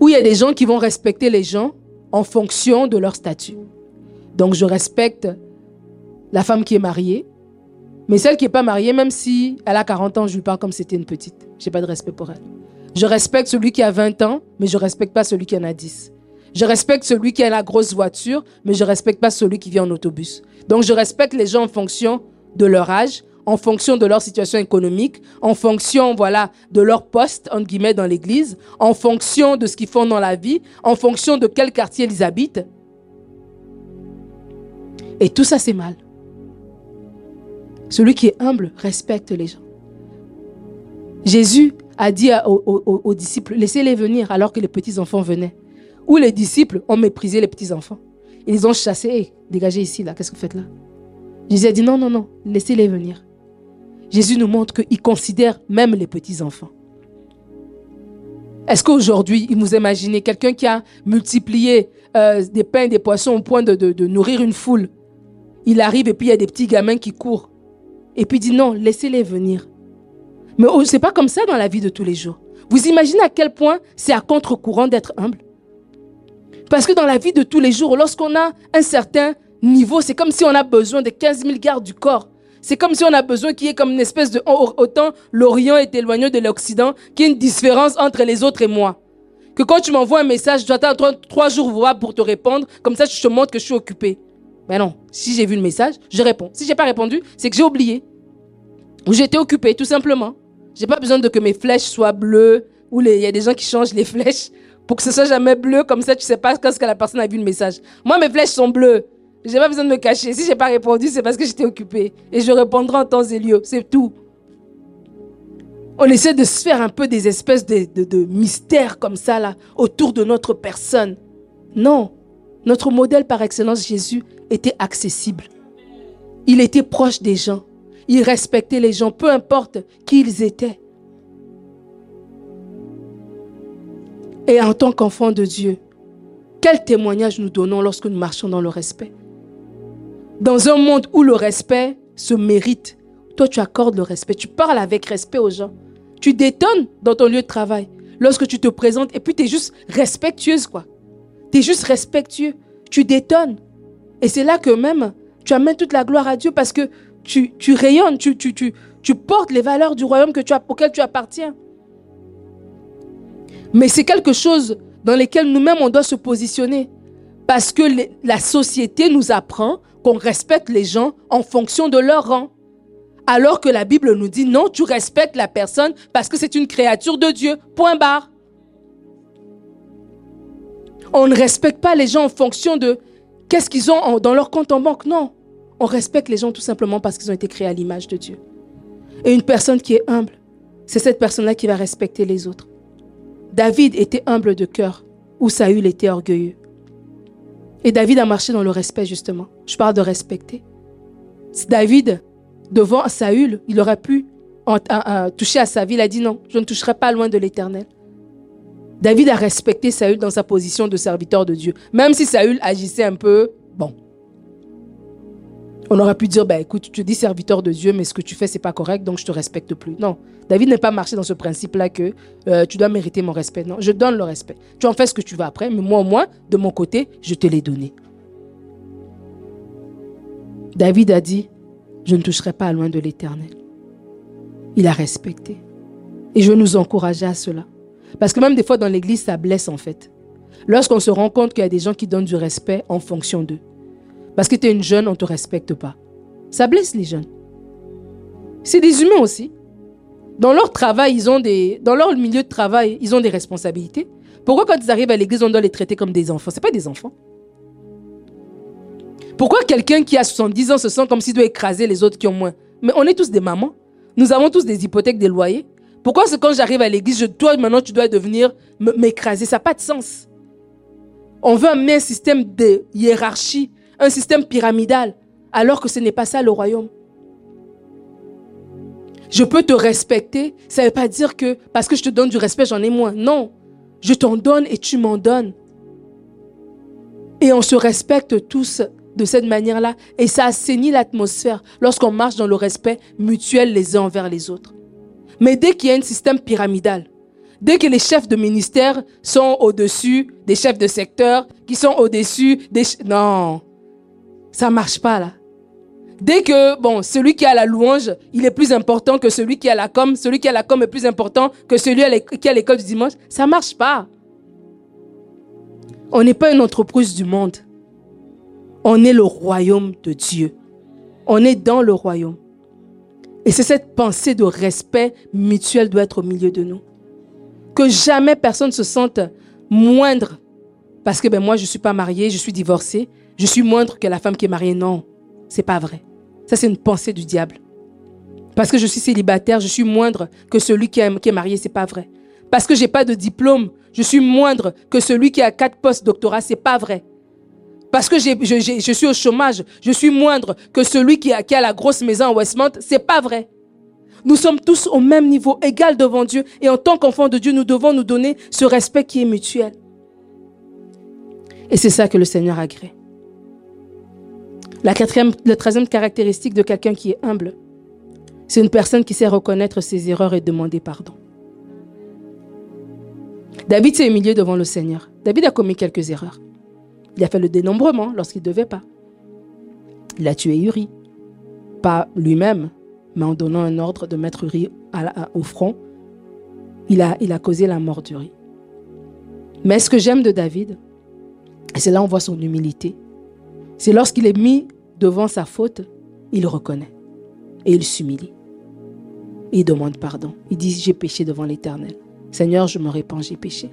Ou il y a des gens qui vont respecter les gens en fonction de leur statut. Donc je respecte la femme qui est mariée, mais celle qui n'est pas mariée, même si elle a 40 ans, je lui parle comme si c'était une petite. Je n'ai pas de respect pour elle. Je respecte celui qui a 20 ans, mais je respecte pas celui qui en a 10. Je respecte celui qui a la grosse voiture, mais je respecte pas celui qui vient en autobus. Donc je respecte les gens en fonction de leur âge, en fonction de leur situation économique, en fonction voilà de leur poste entre guillemets dans l'église, en fonction de ce qu'ils font dans la vie, en fonction de quel quartier ils habitent. Et tout ça c'est mal. Celui qui est humble respecte les gens. Jésus a dit aux, disciples, laissez-les venir alors que les petits-enfants venaient. Ou les disciples ont méprisé les petits-enfants. Ils ont chassé, dégagez ici, là, qu'est-ce que vous faites là? Jésus a dit, non, non, non, laissez-les venir. Jésus nous montre qu'il considère même les petits-enfants. Est-ce qu'aujourd'hui, vous imaginez quelqu'un qui a multiplié euh, des pains des poissons au point de nourrir une foule? Il arrive et puis il y a des petits gamins qui courent. Et puis dit non, laissez-les venir. Mais oh, ce n'est pas comme ça dans la vie de tous les jours. Vous imaginez à quel point c'est à contre-courant d'être humble Parce que dans la vie de tous les jours, lorsqu'on a un certain niveau, c'est comme si on a besoin de 15 000 gardes du corps. C'est comme si on a besoin qu'il y ait comme une espèce de... Autant l'Orient est éloigné de l'Occident, qu'il y ait une différence entre les autres et moi. Que quand tu m'envoies un message, je dois attendre trois jours pour te répondre. Comme ça, je te montre que je suis occupé. Mais non, si j'ai vu le message, je réponds. Si j'ai pas répondu, c'est que j'ai oublié. Ou j'étais occupé, tout simplement. J'ai pas besoin de que mes flèches soient bleues. Ou il y a des gens qui changent les flèches pour que ce soit jamais bleu. Comme ça, tu sais pas quand que la personne a vu le message. Moi, mes flèches sont bleues. J'ai pas besoin de me cacher. Si j'ai pas répondu, c'est parce que j'étais occupé. Et je répondrai en temps et lieu. C'est tout. On essaie de se faire un peu des espèces de mystères comme ça, là, autour de notre personne. Non. Notre modèle par excellence, Jésus, était accessible. Il était proche des gens. Il respectait les gens, peu importe qui ils étaient. Et en tant qu'enfant de Dieu, quel témoignage nous donnons lorsque nous marchons dans le respect? Dans un monde où le respect se mérite, toi tu accordes le respect, tu parles avec respect aux gens. Tu détonnes dans ton lieu de travail lorsque tu te présentes et puis tu es juste respectueuse quoi. Tu es juste respectueux, tu détonnes. Et c'est là que même tu amènes toute la gloire à Dieu parce que tu, rayonnes, tu portes les valeurs du royaume que tu as, auquel tu appartiens. Mais c'est quelque chose dans lequel nous-mêmes, on doit se positionner. Parce que la société nous apprend qu'on respecte les gens en fonction de leur rang. Alors que la Bible nous dit non, tu respectes la personne parce que c'est une créature de Dieu. Point barre. On ne respecte pas les gens en fonction de qu'est-ce qu'ils ont dans leur compte en banque. Non. On respecte les gens tout simplement parce qu'ils ont été créés à l'image de Dieu. Et une personne qui est humble, c'est cette personne-là qui va respecter les autres. David était humble de cœur, où Saül était orgueilleux. Et David a marché dans le respect, justement. Je parle de respecter. David, devant Saül, il aurait pu toucher à sa vie. Il a dit non, je ne toucherai pas loin de l'éternel. David a respecté Saül dans sa position de serviteur de Dieu. Même si Saül agissait un peu, bon. On aurait pu dire, bah, écoute, tu dis serviteur de Dieu, mais ce que tu fais, c'est pas correct, donc je te respecte plus. Non, David n'est pas marché dans ce principe-là que euh, tu dois mériter mon respect. Non, je donne le respect. Tu en fais ce que tu veux après, mais moi au moins, de mon côté, je te l'ai donné. David a dit, je ne toucherai pas loin de l'éternel. Il a respecté. Et je nous encourager à cela. Parce que même des fois dans l'église, ça blesse en fait. Lorsqu'on se rend compte qu'il y a des gens qui donnent du respect en fonction d'eux. Parce que tu es une jeune, on ne te respecte pas. Ça blesse les jeunes. C'est des humains aussi. Dans leur travail, ils ont des, dans leur milieu de travail, ils ont des responsabilités. Pourquoi quand ils arrivent à l'église, on doit les traiter comme des enfants? Ce pas des enfants. Pourquoi quelqu'un qui a 70 ans se sent comme s'il doit écraser les autres qui ont moins? Mais on est tous des mamans. Nous avons tous des hypothèques, des loyers. Pourquoi c'est quand j'arrive à l'église, je dois maintenant tu dois devenir m'écraser? Ça n'a pas de sens. On veut amener un système de hiérarchie, un système pyramidal, alors que ce n'est pas ça le royaume. Je peux te respecter, ça ne veut pas dire que parce que je te donne du respect, j'en ai moins. Non, je t'en donne et tu m'en donnes. Et on se respecte tous de cette manière-là et ça assainit l'atmosphère lorsqu'on marche dans le respect mutuel les uns envers les autres. Mais dès qu'il y a un système pyramidal, dès que les chefs de ministère sont au-dessus des chefs de secteur, qui sont au-dessus des... Non, ça marche pas là. Dès que, bon, celui qui a la louange, il est plus important que celui qui a la com, celui qui a la com est plus important que celui qui a l'école du dimanche, ça marche pas. On n'est pas une entreprise du monde. On est le royaume de Dieu. On est dans le royaume. Et c'est cette pensée de respect mutuel doit être au milieu de nous. Que jamais personne se sente moindre parce que ben, moi je ne suis pas mariée, je suis divorcée, je suis moindre que la femme qui est mariée. Non, c'est pas vrai. Ça c'est une pensée du diable. Parce que je suis célibataire, je suis moindre que celui qui est, qui est marié, c'est pas vrai. Parce que j'ai pas de diplôme, je suis moindre que celui qui a quatre postes doctorat, c'est pas vrai. Parce que je, suis au chômage, je suis moindre que celui qui a, la grosse maison à Westmont. C'est pas vrai. Nous sommes tous au même niveau, égal devant Dieu. Et en tant qu'enfants de Dieu, nous devons nous donner ce respect qui est mutuel. Et c'est ça que le Seigneur a créé. La quatrième, la troisième caractéristique de quelqu'un qui est humble, c'est une personne qui sait reconnaître ses erreurs et demander pardon. David s'est humilié devant le Seigneur. David a commis quelques erreurs. Il a fait le dénombrement lorsqu'il ne devait pas. Il a tué Uri. Pas lui-même, mais en donnant un ordre de mettre Uri au front. Il a, causé la mort d'Uri. Mais ce que j'aime de David, c'est là on voit son humilité, c'est lorsqu'il est mis devant sa faute, il reconnaît et il s'humilie. Il demande pardon. Il dit, j'ai péché devant l'Éternel. Seigneur, je me répands, j'ai péché.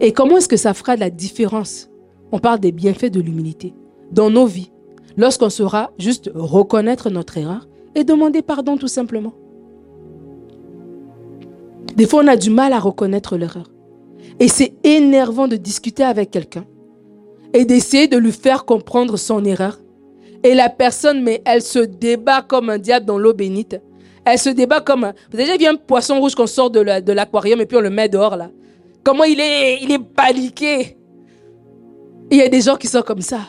Et comment est-ce que ça fera de la différence on parle des bienfaits de l'humilité dans nos vies. Lorsqu'on saura juste reconnaître notre erreur et demander pardon tout simplement. Des fois, on a du mal à reconnaître l'erreur. Et c'est énervant de discuter avec quelqu'un et d'essayer de lui faire comprendre son erreur. Et la personne, mais elle se débat comme un diable dans l'eau bénite. Elle se débat comme... Un... Vous avez déjà vu un poisson rouge qu'on sort de l'aquarium et puis on le met dehors là Comment il est, il est paniqué il y a des gens qui sont comme ça.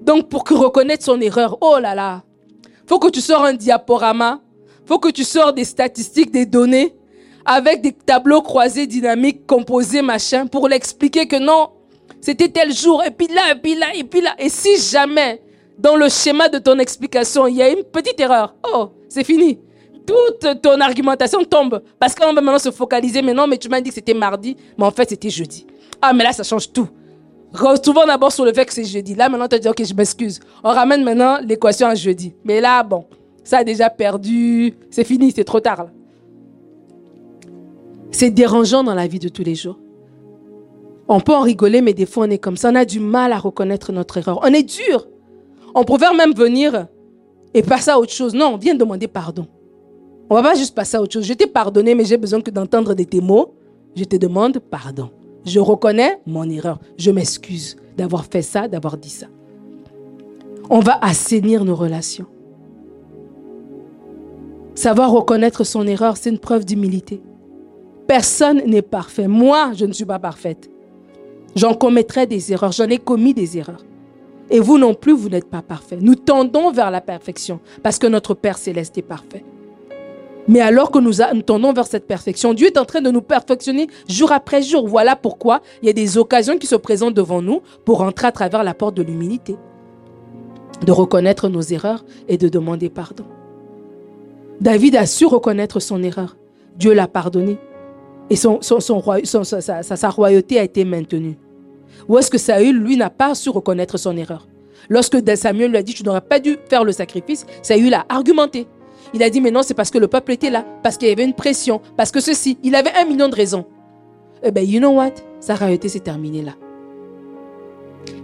Donc, pour que reconnaître son erreur, oh là là, faut que tu sors un diaporama, faut que tu sors des statistiques, des données, avec des tableaux croisés dynamiques, composés, machin, pour l'expliquer que non, c'était tel jour, et puis là, et puis là, et puis là. Et si jamais, dans le schéma de ton explication, il y a une petite erreur, oh, c'est fini. Toute ton argumentation tombe. Parce qu'on va maintenant se focaliser, mais non, mais tu m'as dit que c'était mardi, mais en fait, c'était jeudi. Ah, mais là, ça change tout. Retrouvons d'abord sur le fait que c'est jeudi. Là, maintenant, tu dit, OK, je m'excuse. On ramène maintenant l'équation à jeudi. Mais là, bon, ça a déjà perdu. C'est fini, c'est trop tard. C'est dérangeant dans la vie de tous les jours. On peut en rigoler, mais des fois, on est comme ça. On a du mal à reconnaître notre erreur. On est dur. On pourrait même venir et passer à autre chose. Non, on vient demander pardon. On va pas juste passer à autre chose. Je t'ai pardonné, mais j'ai besoin que d'entendre de tes mots. Je te demande pardon. Je reconnais mon erreur. Je m'excuse d'avoir fait ça, d'avoir dit ça. On va assainir nos relations. Savoir reconnaître son erreur, c'est une preuve d'humilité. Personne n'est parfait. Moi, je ne suis pas parfaite. J'en commettrai des erreurs. J'en ai commis des erreurs. Et vous non plus, vous n'êtes pas parfait. Nous tendons vers la perfection parce que notre Père céleste est parfait. Mais alors que nous, tendons vers cette perfection, Dieu est en train de nous perfectionner jour après jour. Voilà pourquoi il y a des occasions qui se présentent devant nous pour entrer à travers la porte de l'humilité, de reconnaître nos erreurs et de demander pardon. David a su reconnaître son erreur. Dieu l'a pardonné. Et sa royauté a été maintenue. Ou est-ce que Saül, lui, n'a pas su reconnaître son erreur? Lorsque Samuel lui a dit, tu n'aurais pas dû faire le sacrifice, Saül a argumenté. Il a dit, mais non, c'est parce que le peuple était là, parce qu'il y avait une pression, parce que ceci. Il avait un million de raisons. Eh bien, you know what? Sa royauté s'est terminée là.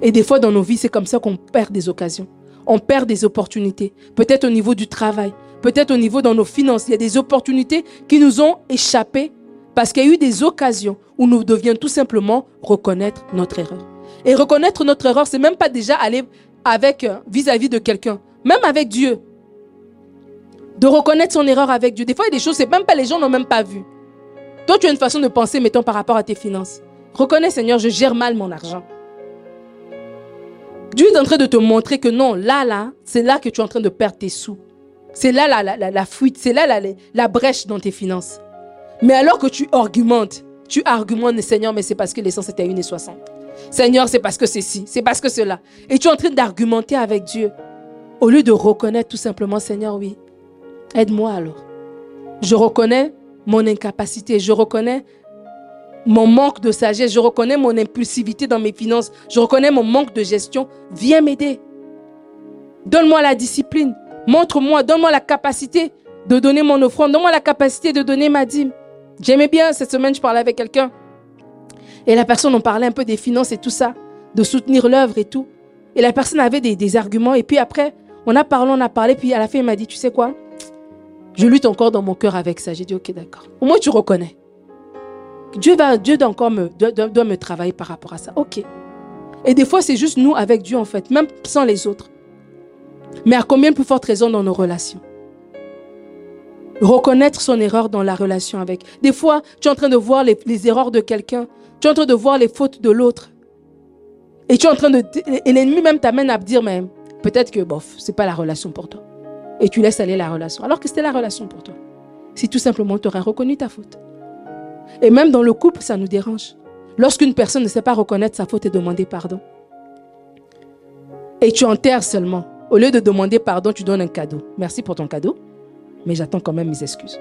Et des fois, dans nos vies, c'est comme ça qu'on perd des occasions. On perd des opportunités. Peut-être au niveau du travail, peut-être au niveau dans nos finances. Il y a des opportunités qui nous ont échappé parce qu'il y a eu des occasions où nous devions tout simplement reconnaître notre erreur. Et reconnaître notre erreur, c'est même pas déjà aller avec euh, vis-à-vis de quelqu'un, même avec Dieu. De reconnaître son erreur avec Dieu. Des fois, il y a des choses, c'est même pas les gens n'ont même pas vu. Toi, tu as une façon de penser, mettons, par rapport à tes finances. Reconnais, Seigneur, je gère mal mon argent. Dieu est en train de te montrer que non, là, là, c'est là que tu es en train de perdre tes sous. C'est là la, la, la, fuite, c'est là la, la brèche dans tes finances. Mais alors que tu argumentes, tu argumentes, Seigneur, mais c'est parce que l'essence était à 1,60. Seigneur, c'est parce que c'est ci, c'est parce que cela. Et tu es en train d'argumenter avec Dieu. Au lieu de reconnaître tout simplement, Seigneur, oui, aide-moi alors. Je reconnais mon incapacité, je reconnais mon manque de sagesse, je reconnais mon impulsivité dans mes finances, je reconnais mon manque de gestion. Viens m'aider. Donne-moi la discipline. Montre-moi, donne-moi la capacité de donner mon offrande, donne-moi la capacité de donner ma dîme. J'aimais bien, cette semaine, je parlais avec quelqu'un. Et la personne, on parlait un peu des finances et tout ça, de soutenir l'œuvre et tout. Et la personne avait des, arguments. Et puis après, on a parlé, on a parlé. Puis à la fin, il m'a dit, tu sais quoi? Je lutte encore dans mon cœur avec ça. J'ai dit, ok, d'accord. Au moins, tu reconnais. Dieu, va, Dieu doit encore me, doit me travailler par rapport à ça. Ok. Et des fois, c'est juste nous avec Dieu, en fait, même sans les autres. Mais à combien plus forte raison dans nos relations? Reconnaître son erreur dans la relation avec. Des fois, tu es en train de voir les, erreurs de quelqu'un, tu es en train de voir les fautes de l'autre. Et tu es en train de. Et l'ennemi même t'amène à dire, mais peut-être que, bof, c'est pas la relation pour toi. Et tu laisses aller la relation. Alors que c'était la relation pour toi. Si tout simplement tu aurais reconnu ta faute. Et même dans le couple, ça nous dérange. Lorsqu'une personne ne sait pas reconnaître sa faute et demander pardon. Et tu enterres seulement. Au lieu de demander pardon, tu donnes un cadeau. Merci pour ton cadeau mais j'attends quand même mes excuses.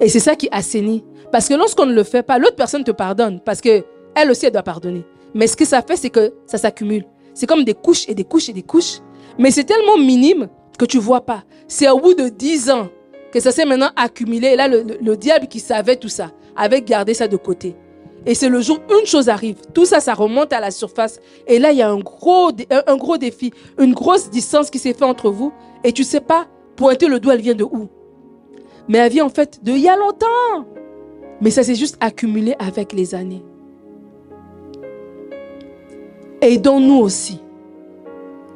Et c'est ça qui assainit. Parce que lorsqu'on ne le fait pas, l'autre personne te pardonne parce que elle aussi elle doit pardonner. Mais ce que ça fait, c'est que ça s'accumule. C'est comme des couches et des couches et des couches. Mais c'est tellement minime que tu vois pas. C'est au bout de dix ans que ça s'est maintenant accumulé. Et là, le, le, diable qui savait tout ça avait gardé ça de côté. Et c'est le jour où une chose arrive. Tout ça, ça remonte à la surface. Et là, il y a un gros, défi, une grosse distance qui s'est fait entre vous. Et tu sais pas pointer le doigt, elle vient de où Mais elle vient en fait de il y a longtemps. Mais ça s'est juste accumulé avec les années. Aidons-nous aussi.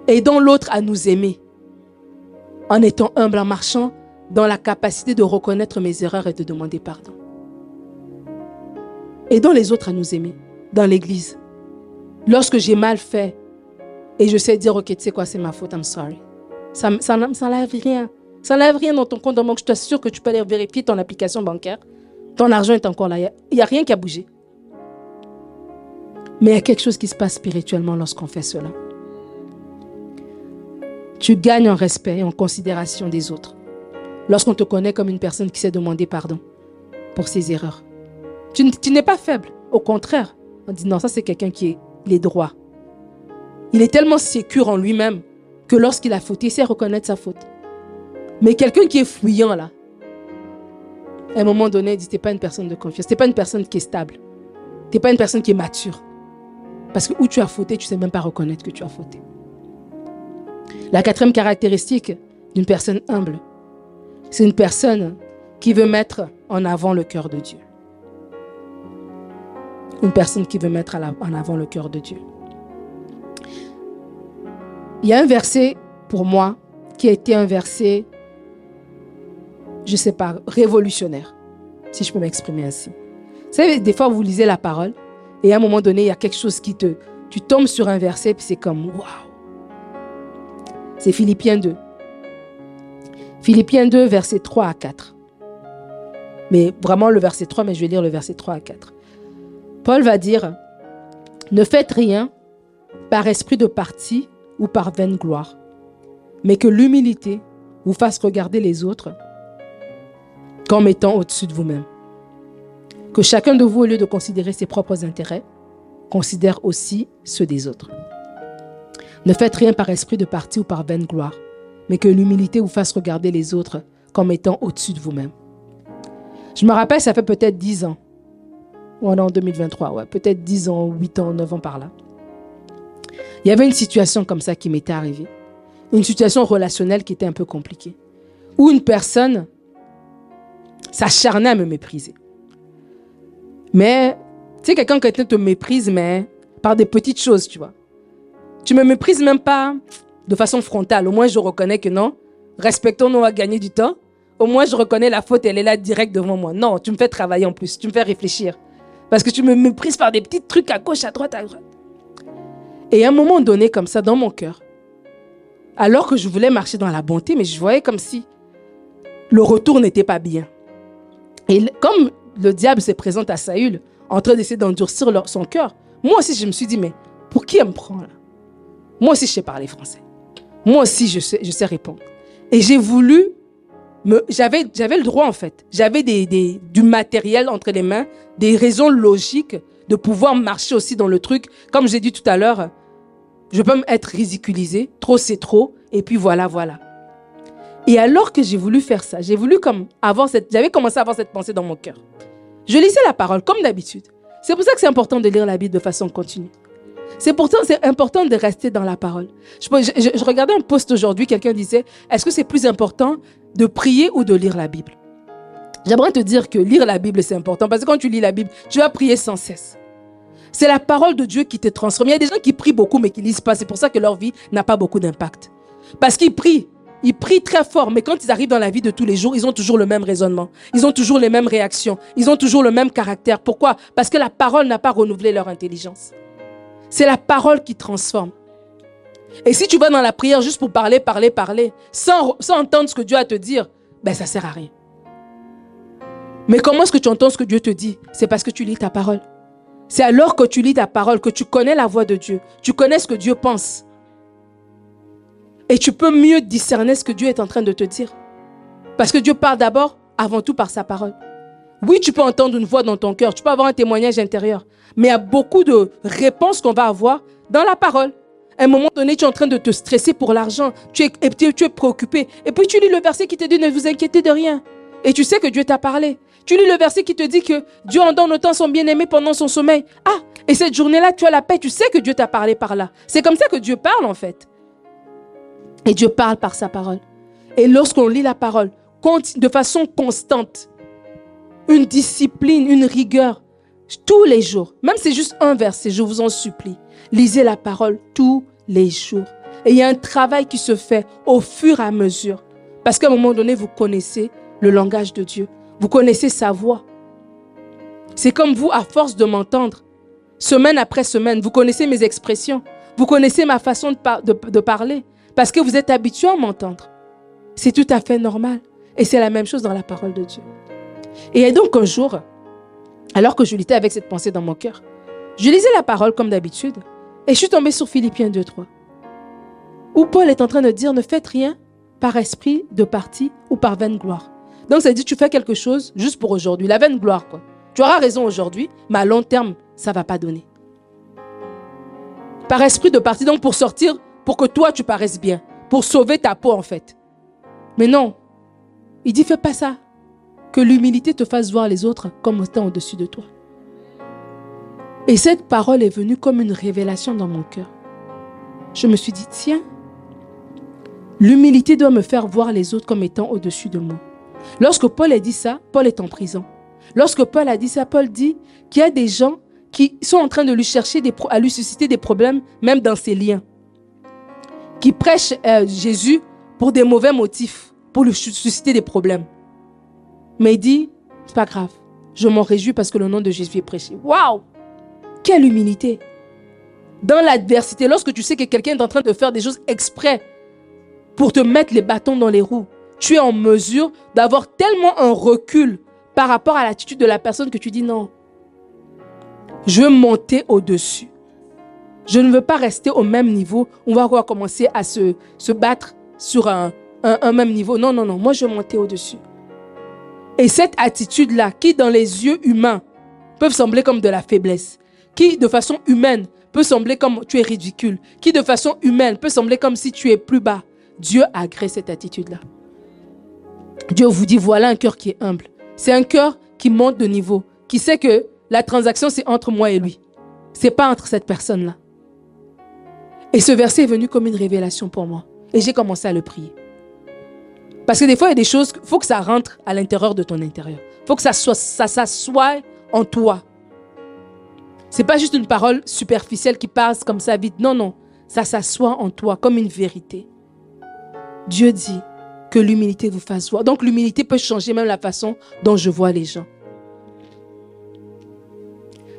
Aidons l'autre à nous aimer. En étant humble, en marchant dans la capacité de reconnaître mes erreurs et de demander pardon. Aidons les autres à nous aimer dans l'église. Lorsque j'ai mal fait et je sais dire, ok, tu sais quoi, c'est ma faute, I'm sorry. Ça, ça, n'enlève rien. Ça n'enlève rien dans ton compte banque. Je t'assure que tu peux aller vérifier ton application bancaire. Ton argent est encore là. Il n'y a, rien qui a bougé. Mais il y a quelque chose qui se passe spirituellement lorsqu'on fait cela. Tu gagnes en respect et en considération des autres. Lorsqu'on te connaît comme une personne qui sait demander pardon pour ses erreurs. Tu, n'es pas faible. Au contraire, On dit non, ça c'est quelqu'un qui est droit. Il est tellement sécure en lui-même que lorsqu'il a fauté, il sait reconnaître sa faute. Mais quelqu'un qui est fouillant là, à un moment donné, il dit, t'es pas une personne de confiance, t'es pas une personne qui est stable, t'es pas une personne qui est mature. Parce que où tu as fauté, tu sais même pas reconnaître que tu as fauté. La quatrième caractéristique d'une personne humble, c'est une personne qui veut mettre en avant le cœur de Dieu. Une personne qui veut mettre en avant le cœur de Dieu. Il y a un verset pour moi qui a été un verset, je ne sais pas, révolutionnaire, si je peux m'exprimer ainsi. Vous savez, des fois, vous lisez la parole et à un moment donné, il y a quelque chose qui te... Tu tombes sur un verset puis c'est comme, waouh. C'est Philippiens 2. Philippiens 2, verset 3 à 4. Mais vraiment le verset 3, mais je vais lire le verset 3 à 4. Paul va dire, ne faites rien par esprit de parti ou par vaine gloire, mais que l'humilité vous fasse regarder les autres comme étant au-dessus de vous-même. Que chacun de vous, au lieu de considérer ses propres intérêts, considère aussi ceux des autres. Ne faites rien par esprit de parti ou par vaine gloire, mais que l'humilité vous fasse regarder les autres comme étant au-dessus de vous-même. Je me rappelle, ça fait peut-être 10 ans. Est en 2023, ouais, peut-être 10 ans, 8 ans, 9 ans par là. Il y avait une situation comme ça qui m'était arrivée. Une situation relationnelle qui était un peu compliquée. Où une personne s'acharnait à me mépriser. Mais, tu sais, quelqu'un qui te méprise, mais par des petites choses, tu vois. Tu me méprises même pas de façon frontale. Au moins, je reconnais que non. Respectons-nous à gagner du temps. Au moins, je reconnais la faute, elle est là direct devant moi. Non, tu me fais travailler en plus. Tu me fais réfléchir. Parce que tu me méprises par des petits trucs à gauche, à droite, à droite. Et à un moment donné, comme ça, dans mon cœur, alors que je voulais marcher dans la bonté, mais je voyais comme si le retour n'était pas bien. Et comme le diable se présente à Saül, en train d'essayer d'endurcir son cœur, moi aussi, je me suis dit, mais pour qui elle me prend là? Moi aussi, je sais parler français. Moi aussi, je sais, répondre. Et j'ai voulu, j'avais, le droit en fait. J'avais du matériel entre les mains, des raisons logiques de pouvoir marcher aussi dans le truc. Comme j'ai dit tout à l'heure, je peux être ridiculisé, trop c'est trop, et puis voilà, voilà. Et alors que j'ai voulu faire ça, j'ai voulu comme avoir cette, j'avais commencé à avoir cette pensée dans mon cœur. Je lisais la parole comme d'habitude. C'est pour ça que c'est important de lire la Bible de façon continue. C'est pourtant c'est important de rester dans la parole. Je, regardais un post aujourd'hui, quelqu'un disait, est-ce que c'est plus important de prier ou de lire la Bible? J'aimerais te dire que lire la Bible, c'est important parce que quand tu lis la Bible, tu vas prier sans cesse. C'est la parole de Dieu qui te transforme. Il y a des gens qui prient beaucoup mais qui lisent pas. C'est pour ça que leur vie n'a pas beaucoup d'impact. Parce qu'ils prient. Ils prient très fort, mais quand ils arrivent dans la vie de tous les jours, ils ont toujours le même raisonnement. Ils ont toujours les mêmes réactions. Ils ont toujours le même caractère. Pourquoi? Parce que la parole n'a pas renouvelé leur intelligence. C'est la parole qui transforme. Et si tu vas dans la prière juste pour parler, parler, parler, sans, entendre ce que Dieu a à te dire, ben ça sert à rien. Mais comment est-ce que tu entends ce que Dieu te dit? C'est parce que tu lis ta parole. C'est alors que tu lis ta parole que tu connais la voix de Dieu. Tu connais ce que Dieu pense. Et tu peux mieux discerner ce que Dieu est en train de te dire. Parce que Dieu parle d'abord, avant tout par sa parole. Oui, tu peux entendre une voix dans ton cœur, tu peux avoir un témoignage intérieur. Mais il y a beaucoup de réponses qu'on va avoir dans la parole. À un moment donné, tu es en train de te stresser pour l'argent, tu es, préoccupé. Et puis tu lis le verset qui te dit ne vous inquiétez de rien. Et tu sais que Dieu t'a parlé. Tu lis le verset qui te dit que Dieu en donne autant son bien-aimé pendant son sommeil. Ah, et cette journée-là, tu as la paix, tu sais que Dieu t'a parlé par là. C'est comme ça que Dieu parle en fait. Et Dieu parle par sa parole. Et lorsqu'on lit la parole de façon constante, une discipline, une rigueur, tous les jours, même si c'est juste un verset, je vous en supplie, lisez la parole tous les jours. Et il y a un travail qui se fait au fur et à mesure. Parce qu'à un moment donné, vous connaissez le langage de Dieu. Vous connaissez sa voix. C'est comme vous, à force de m'entendre, semaine après semaine, vous connaissez mes expressions. Vous connaissez ma façon de, parler. Parce que vous êtes habitué à m'entendre. C'est tout à fait normal. Et c'est la même chose dans la parole de Dieu. Et donc un jour, alors que je lisais avec cette pensée dans mon cœur, je lisais la parole comme d'habitude. Et je suis tombée sur Philippiens 2, 3. Où Paul est en train de dire, ne faites rien par esprit de parti ou par vaine gloire. Donc ça dit tu fais quelque chose juste pour aujourd'hui, la vaine gloire quoi. Tu auras raison aujourd'hui, mais à long terme, ça va pas donner. Par esprit de parti, donc pour sortir, pour que toi tu paraisses bien, pour sauver ta peau en fait. Mais non, il dit fais pas ça. Que l'humilité te fasse voir les autres comme étant au-dessus de toi. Et cette parole est venue comme une révélation dans mon cœur. Je me suis dit, tiens, l'humilité doit me faire voir les autres comme étant au-dessus de moi. Lorsque Paul a dit ça, Paul est en prison. Lorsque Paul a dit ça, Paul dit qu'il y a des gens qui sont en train de lui chercher, à lui susciter des problèmes, même dans ses liens. Qui prêchent euh, Jésus pour des mauvais motifs, pour lui susciter des problèmes. Mais il dit, c'est pas grave, je m'en réjouis parce que le nom de Jésus est prêché. Waouh! Quelle humilité! Dans l'adversité, lorsque tu sais que quelqu'un est en train de faire des choses exprès pour te mettre les bâtons dans les roues, tu es en mesure d'avoir tellement un recul par rapport à l'attitude de la personne que tu dis non. Je veux monter au-dessus. Je ne veux pas rester au même niveau. On va recommencer à se, se battre sur un, un, même niveau. Non, non, non. Moi, je veux monter au-dessus. Et cette attitude-là, qui dans les yeux humains peuvent sembler comme de la faiblesse, qui de façon humaine peut sembler comme tu es ridicule, qui de façon humaine peut sembler comme si tu es plus bas, Dieu agrée cette attitude-là. Dieu vous dit, voilà un cœur qui est humble. C'est un cœur qui monte de niveau, qui sait que la transaction, c'est entre moi et lui. C'est pas entre cette personne-là. Et ce verset est venu comme une révélation pour moi. Et j'ai commencé à le prier. Parce que des fois, il y a des choses, il faut que ça rentre à l'intérieur de ton intérieur. Il faut que ça ça s'assoie en toi. C'est pas juste une parole superficielle qui passe comme ça vite. Non, non. Ça s'assoit en toi comme une vérité. Dieu dit que l'humilité vous fasse voir. Donc l'humilité peut changer même la façon dont je vois les gens.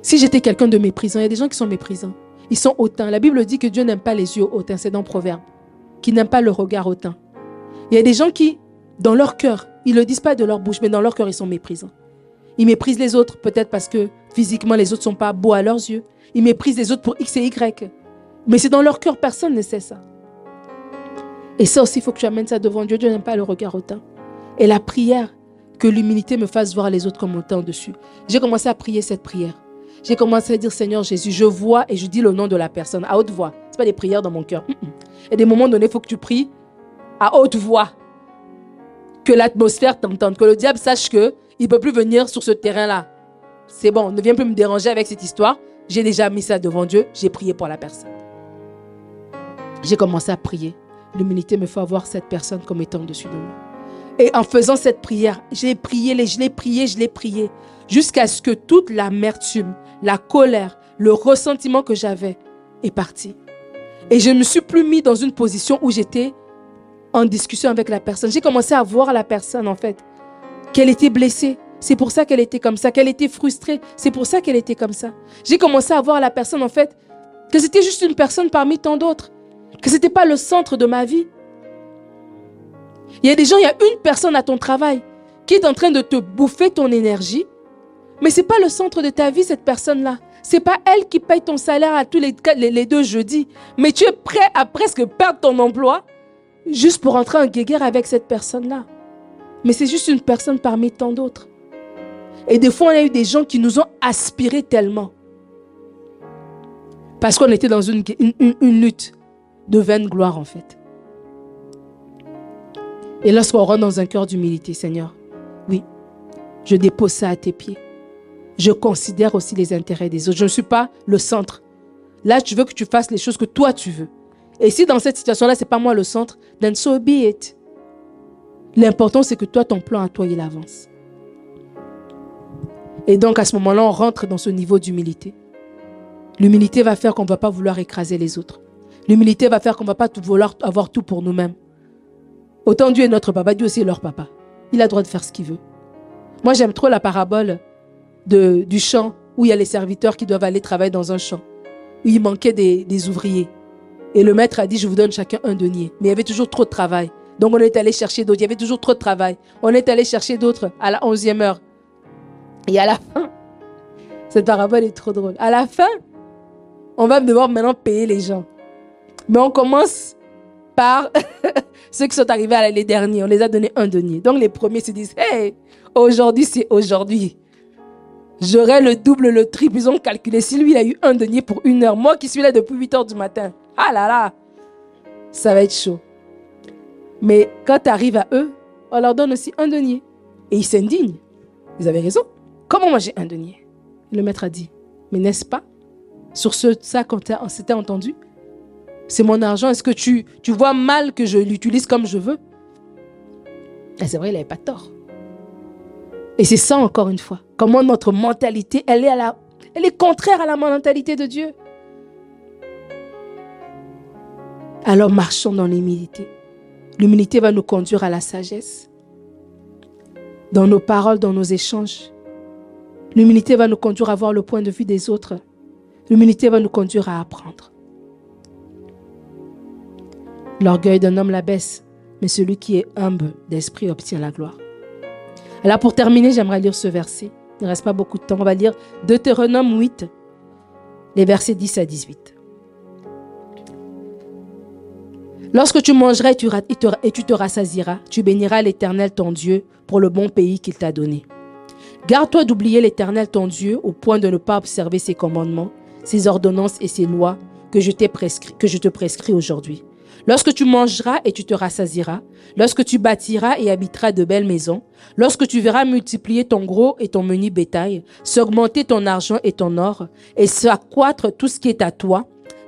Si j'étais quelqu'un de méprisant, il y a des gens qui sont méprisants. Ils sont hautains. La Bible dit que Dieu n'aime pas les yeux hautains. C'est dans Proverbe. Qui n'aime pas le regard hautain. Il y a des gens qui, dans leur cœur, ils ne le disent pas de leur bouche, mais dans leur cœur, ils sont méprisants. Ils méprisent les autres, peut-être parce que physiquement, les autres ne sont pas beaux à leurs yeux. Ils méprisent les autres pour X et Y. Mais c'est dans leur cœur, personne ne sait ça. Et ça aussi, il faut que tu amènes ça devant Dieu. Dieu n'aime pas le regard hautain. Et la prière, que l'humilité me fasse voir les autres comme autant dessus. J'ai commencé à prier cette prière. J'ai commencé à dire Seigneur Jésus, je vois et je dis le nom de la personne à haute voix. Ce pas des prières dans mon cœur. Et des moments donnés, il faut que tu pries à haute voix. Que l'atmosphère t'entende, que le diable sache que il peut plus venir sur ce terrain-là. C'est bon, ne viens plus me déranger avec cette histoire. J'ai déjà mis ça devant Dieu, j'ai prié pour la personne. J'ai commencé à prier. L'humilité me fait voir cette personne comme étant au-dessus de moi. Et en faisant cette prière, j'ai prié, je l'ai prié, je l'ai prié, jusqu'à ce que toute l'amertume, la colère, le ressentiment que j'avais est parti. Et je ne me suis plus mis dans une position où j'étais en discussion avec la personne. J'ai commencé à voir la personne, en fait, qu'elle était blessée. C'est pour ça qu'elle était comme ça, qu'elle était frustrée. C'est pour ça qu'elle était comme ça. J'ai commencé à voir la personne, en fait, que c'était juste une personne parmi tant d'autres que ce n'était pas le centre de ma vie. Il y a des gens, il y a une personne à ton travail qui est en train de te bouffer ton énergie, mais ce n'est pas le centre de ta vie, cette personne-là. Ce n'est pas elle qui paye ton salaire à tous les, deux jeudis, mais tu es prêt à presque perdre ton emploi juste pour entrer en guéguerre avec cette personne-là. Mais c'est juste une personne parmi tant d'autres. Et des fois, on a eu des gens qui nous ont aspiré tellement. Parce qu'on était dans une, une lutte de vaine gloire en fait. Et lorsqu'on rentre dans un cœur d'humilité, Seigneur, oui, je dépose ça à tes pieds. Je considère aussi les intérêts des autres. Je ne suis pas le centre. Là, tu veux que tu fasses les choses que toi tu veux. Et si dans cette situation-là, ce n'est pas moi le centre, then so be it. L'important, c'est que toi, ton plan à toi, il avance. Et donc, à ce moment-là, on rentre dans ce niveau d'humilité. L'humilité va faire qu'on ne va pas vouloir écraser les autres. L'humilité va faire qu'on ne va pas tout vouloir avoir tout pour nous-mêmes. Autant Dieu est notre papa, Dieu aussi est leur papa. Il a le droit de faire ce qu'il veut. Moi, j'aime trop la parabole de, du champ où il y a les serviteurs qui doivent aller travailler dans un champ. Où il manquait des, des ouvriers. Et le maître a dit, je vous donne chacun un denier. Mais il y avait toujours trop de travail. Donc on est allé chercher d'autres. Il y avait toujours trop de travail. On est allé chercher d'autres à la onzième heure. Et à la fin, cette parabole est trop drôle. À la fin, on va devoir maintenant payer les gens. Mais on commence par ceux qui sont arrivés à l'année dernière. On les a donné un denier. Donc les premiers se disent, hey, aujourd'hui c'est aujourd'hui. J'aurais le double, le triple. Ils ont calculé. Si lui, il a eu un denier pour une heure, moi qui suis là depuis 8 heures du matin. Ah là là, ça va être chaud. Mais quand tu arrives à eux, on leur donne aussi un denier. Et ils s'indignent. Ils avaient raison. Comment j'ai un denier? Le maître a dit, mais n'est-ce pas? Sur ce, ça, quand on s'était entendu, c'est mon argent. Est-ce que tu, tu vois mal que je l'utilise comme je veux? Et c'est vrai, il n'avait pas tort. Et c'est ça encore une fois. Comment notre mentalité, elle est, à la, elle est contraire à la mentalité de Dieu. Alors marchons dans l'humilité. L'humilité va nous conduire à la sagesse. Dans nos paroles, dans nos échanges. L'humilité va nous conduire à voir le point de vue des autres. L'humilité va nous conduire à apprendre. L'orgueil d'un homme la baisse, mais celui qui est humble d'esprit obtient la gloire. Alors pour terminer, j'aimerais lire ce verset. Il ne reste pas beaucoup de temps. On va lire Deutéronome 8, les versets 10 à 18. Lorsque tu mangeras et tu te rassasiras, tu béniras l'Éternel ton Dieu pour le bon pays qu'il t'a donné. Garde-toi d'oublier l'Éternel ton Dieu au point de ne pas observer ses commandements, ses ordonnances et ses lois que je, que je te prescris aujourd'hui. Lorsque tu mangeras et tu te rassasiras, lorsque tu bâtiras et habiteras de belles maisons, lorsque tu verras multiplier ton gros et ton menu bétail, s'augmenter ton argent et ton or, et s'accroître tout ce qui est à toi,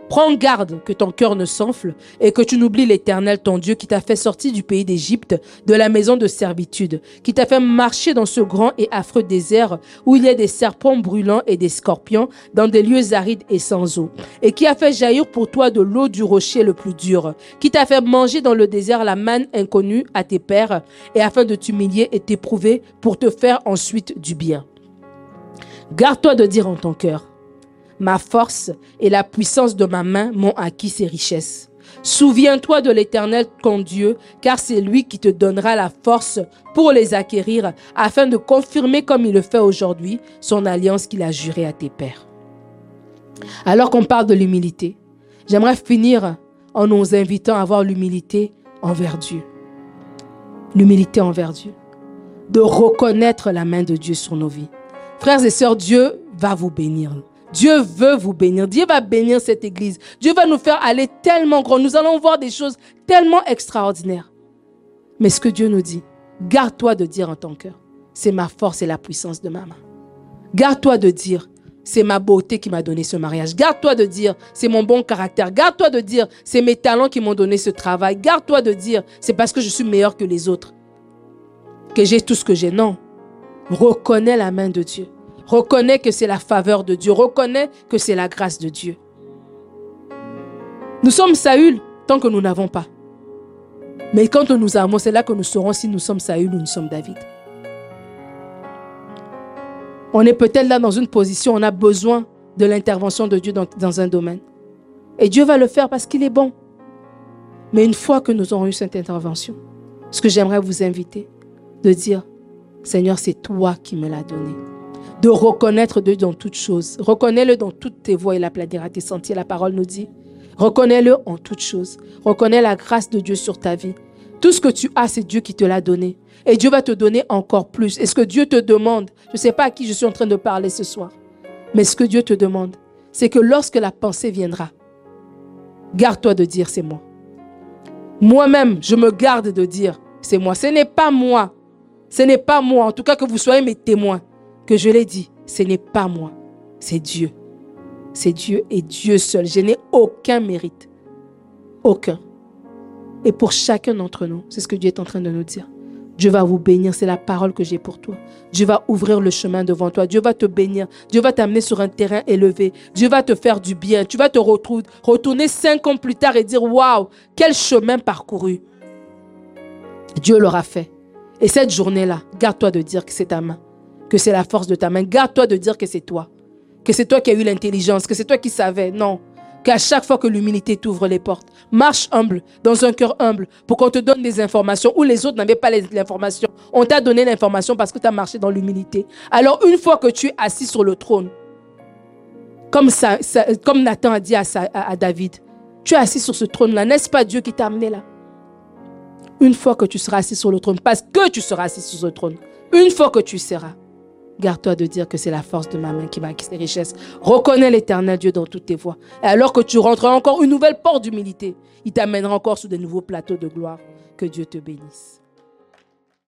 Prends garde que ton cœur ne s'enfle et que tu n'oublies l'Éternel ton Dieu qui t'a fait sortir du pays d'Égypte, de la maison de servitude, qui t'a fait marcher dans ce grand et affreux désert où il y a des serpents brûlants et des scorpions dans des lieux arides et sans eau, et qui a fait jaillir pour toi de l'eau du rocher le plus dur, qui t'a fait manger dans le désert la manne inconnue à tes pères, et afin de t'humilier et t'éprouver pour te faire ensuite du bien. Garde-toi de dire en ton cœur, Ma force et la puissance de ma main m'ont acquis ces richesses. Souviens-toi de l'Éternel ton Dieu, car c'est lui qui te donnera la force pour les acquérir, afin de confirmer comme il le fait aujourd'hui son alliance qu'il a jurée à tes pères. Alors qu'on parle de l'humilité, j'aimerais finir en nous invitant à avoir l'humilité envers Dieu. L'humilité envers Dieu. De reconnaître la main de Dieu sur nos vies. Frères et sœurs, Dieu va vous bénir. Dieu veut vous bénir. Dieu va bénir cette église. Dieu va nous faire aller tellement grand. Nous allons voir des choses tellement extraordinaires. Mais ce que Dieu nous dit, garde-toi de dire en ton cœur, c'est ma force et la puissance de ma main. Garde-toi de dire, c'est ma beauté qui m'a donné ce mariage. Garde-toi de dire, c'est mon bon caractère. Garde-toi de dire, c'est mes talents qui m'ont donné ce travail. Garde-toi de dire, c'est parce que je suis meilleur que les autres que j'ai tout ce que j'ai. Non. Reconnais la main de Dieu. Reconnais que c'est la faveur de Dieu. Reconnais que c'est la grâce de Dieu. Nous sommes Saül tant que nous n'avons pas. Mais quand nous avons, c'est là que nous saurons si nous sommes Saül ou nous sommes David. On est peut-être là dans une position, on a besoin de l'intervention de Dieu dans, dans, un domaine. Et Dieu va le faire parce qu'il est bon. Mais une fois que nous aurons eu cette intervention, ce que j'aimerais vous inviter, de dire, Seigneur, c'est toi qui me l'as donné de reconnaître Dieu dans toutes choses. Reconnais-le dans toutes tes voies, et la planète tes sentiers, la parole nous dit. Reconnais-le en toutes choses. Reconnais la grâce de Dieu sur ta vie. Tout ce que tu as, c'est Dieu qui te l'a donné. Et Dieu va te donner encore plus. Et ce que Dieu te demande, je ne sais pas à qui je suis en train de parler ce soir, mais ce que Dieu te demande, c'est que lorsque la pensée viendra, garde-toi de dire c'est moi. Moi-même, je me garde de dire c'est moi. Ce n'est pas moi. Ce n'est pas moi. En tout cas, que vous soyez mes témoins que je l'ai dit, ce n'est pas moi, c'est Dieu. C'est Dieu et Dieu seul. Je n'ai aucun mérite. Aucun. Et pour chacun d'entre nous, c'est ce que Dieu est en train de nous dire. Dieu va vous bénir, c'est la parole que j'ai pour toi. Dieu va ouvrir le chemin devant toi. Dieu va te bénir. Dieu va t'amener sur un terrain élevé. Dieu va te faire du bien. Tu vas te retrouver, retourner cinq ans plus tard et dire, waouh, quel chemin parcouru. Dieu l'aura fait. Et cette journée-là, garde-toi de dire que c'est ta main que c'est la force de ta main. Garde-toi de dire que c'est toi. Que c'est toi qui as eu l'intelligence, que c'est toi qui savais. Non. Qu'à chaque fois que l'humilité t'ouvre les portes, marche humble, dans un cœur humble, pour qu'on te donne des informations où les autres n'avaient pas l'information. On t'a donné l'information parce que tu as marché dans l'humilité. Alors, une fois que tu es assis sur le trône, comme, Nathan a dit à, à David, tu es assis sur ce trône-là. N'est-ce pas Dieu qui t'a amené là? Une fois que tu seras assis sur le trône, parce que tu seras assis sur ce trône, une fois que tu seras, Garde-toi de dire que c'est la force de ma main qui va acquérir ces richesses. Reconnais l'éternel Dieu dans toutes tes voies. Et alors que tu rentreras encore une nouvelle porte d'humilité, il t'amènera encore sur de nouveaux plateaux de gloire. Que Dieu te bénisse.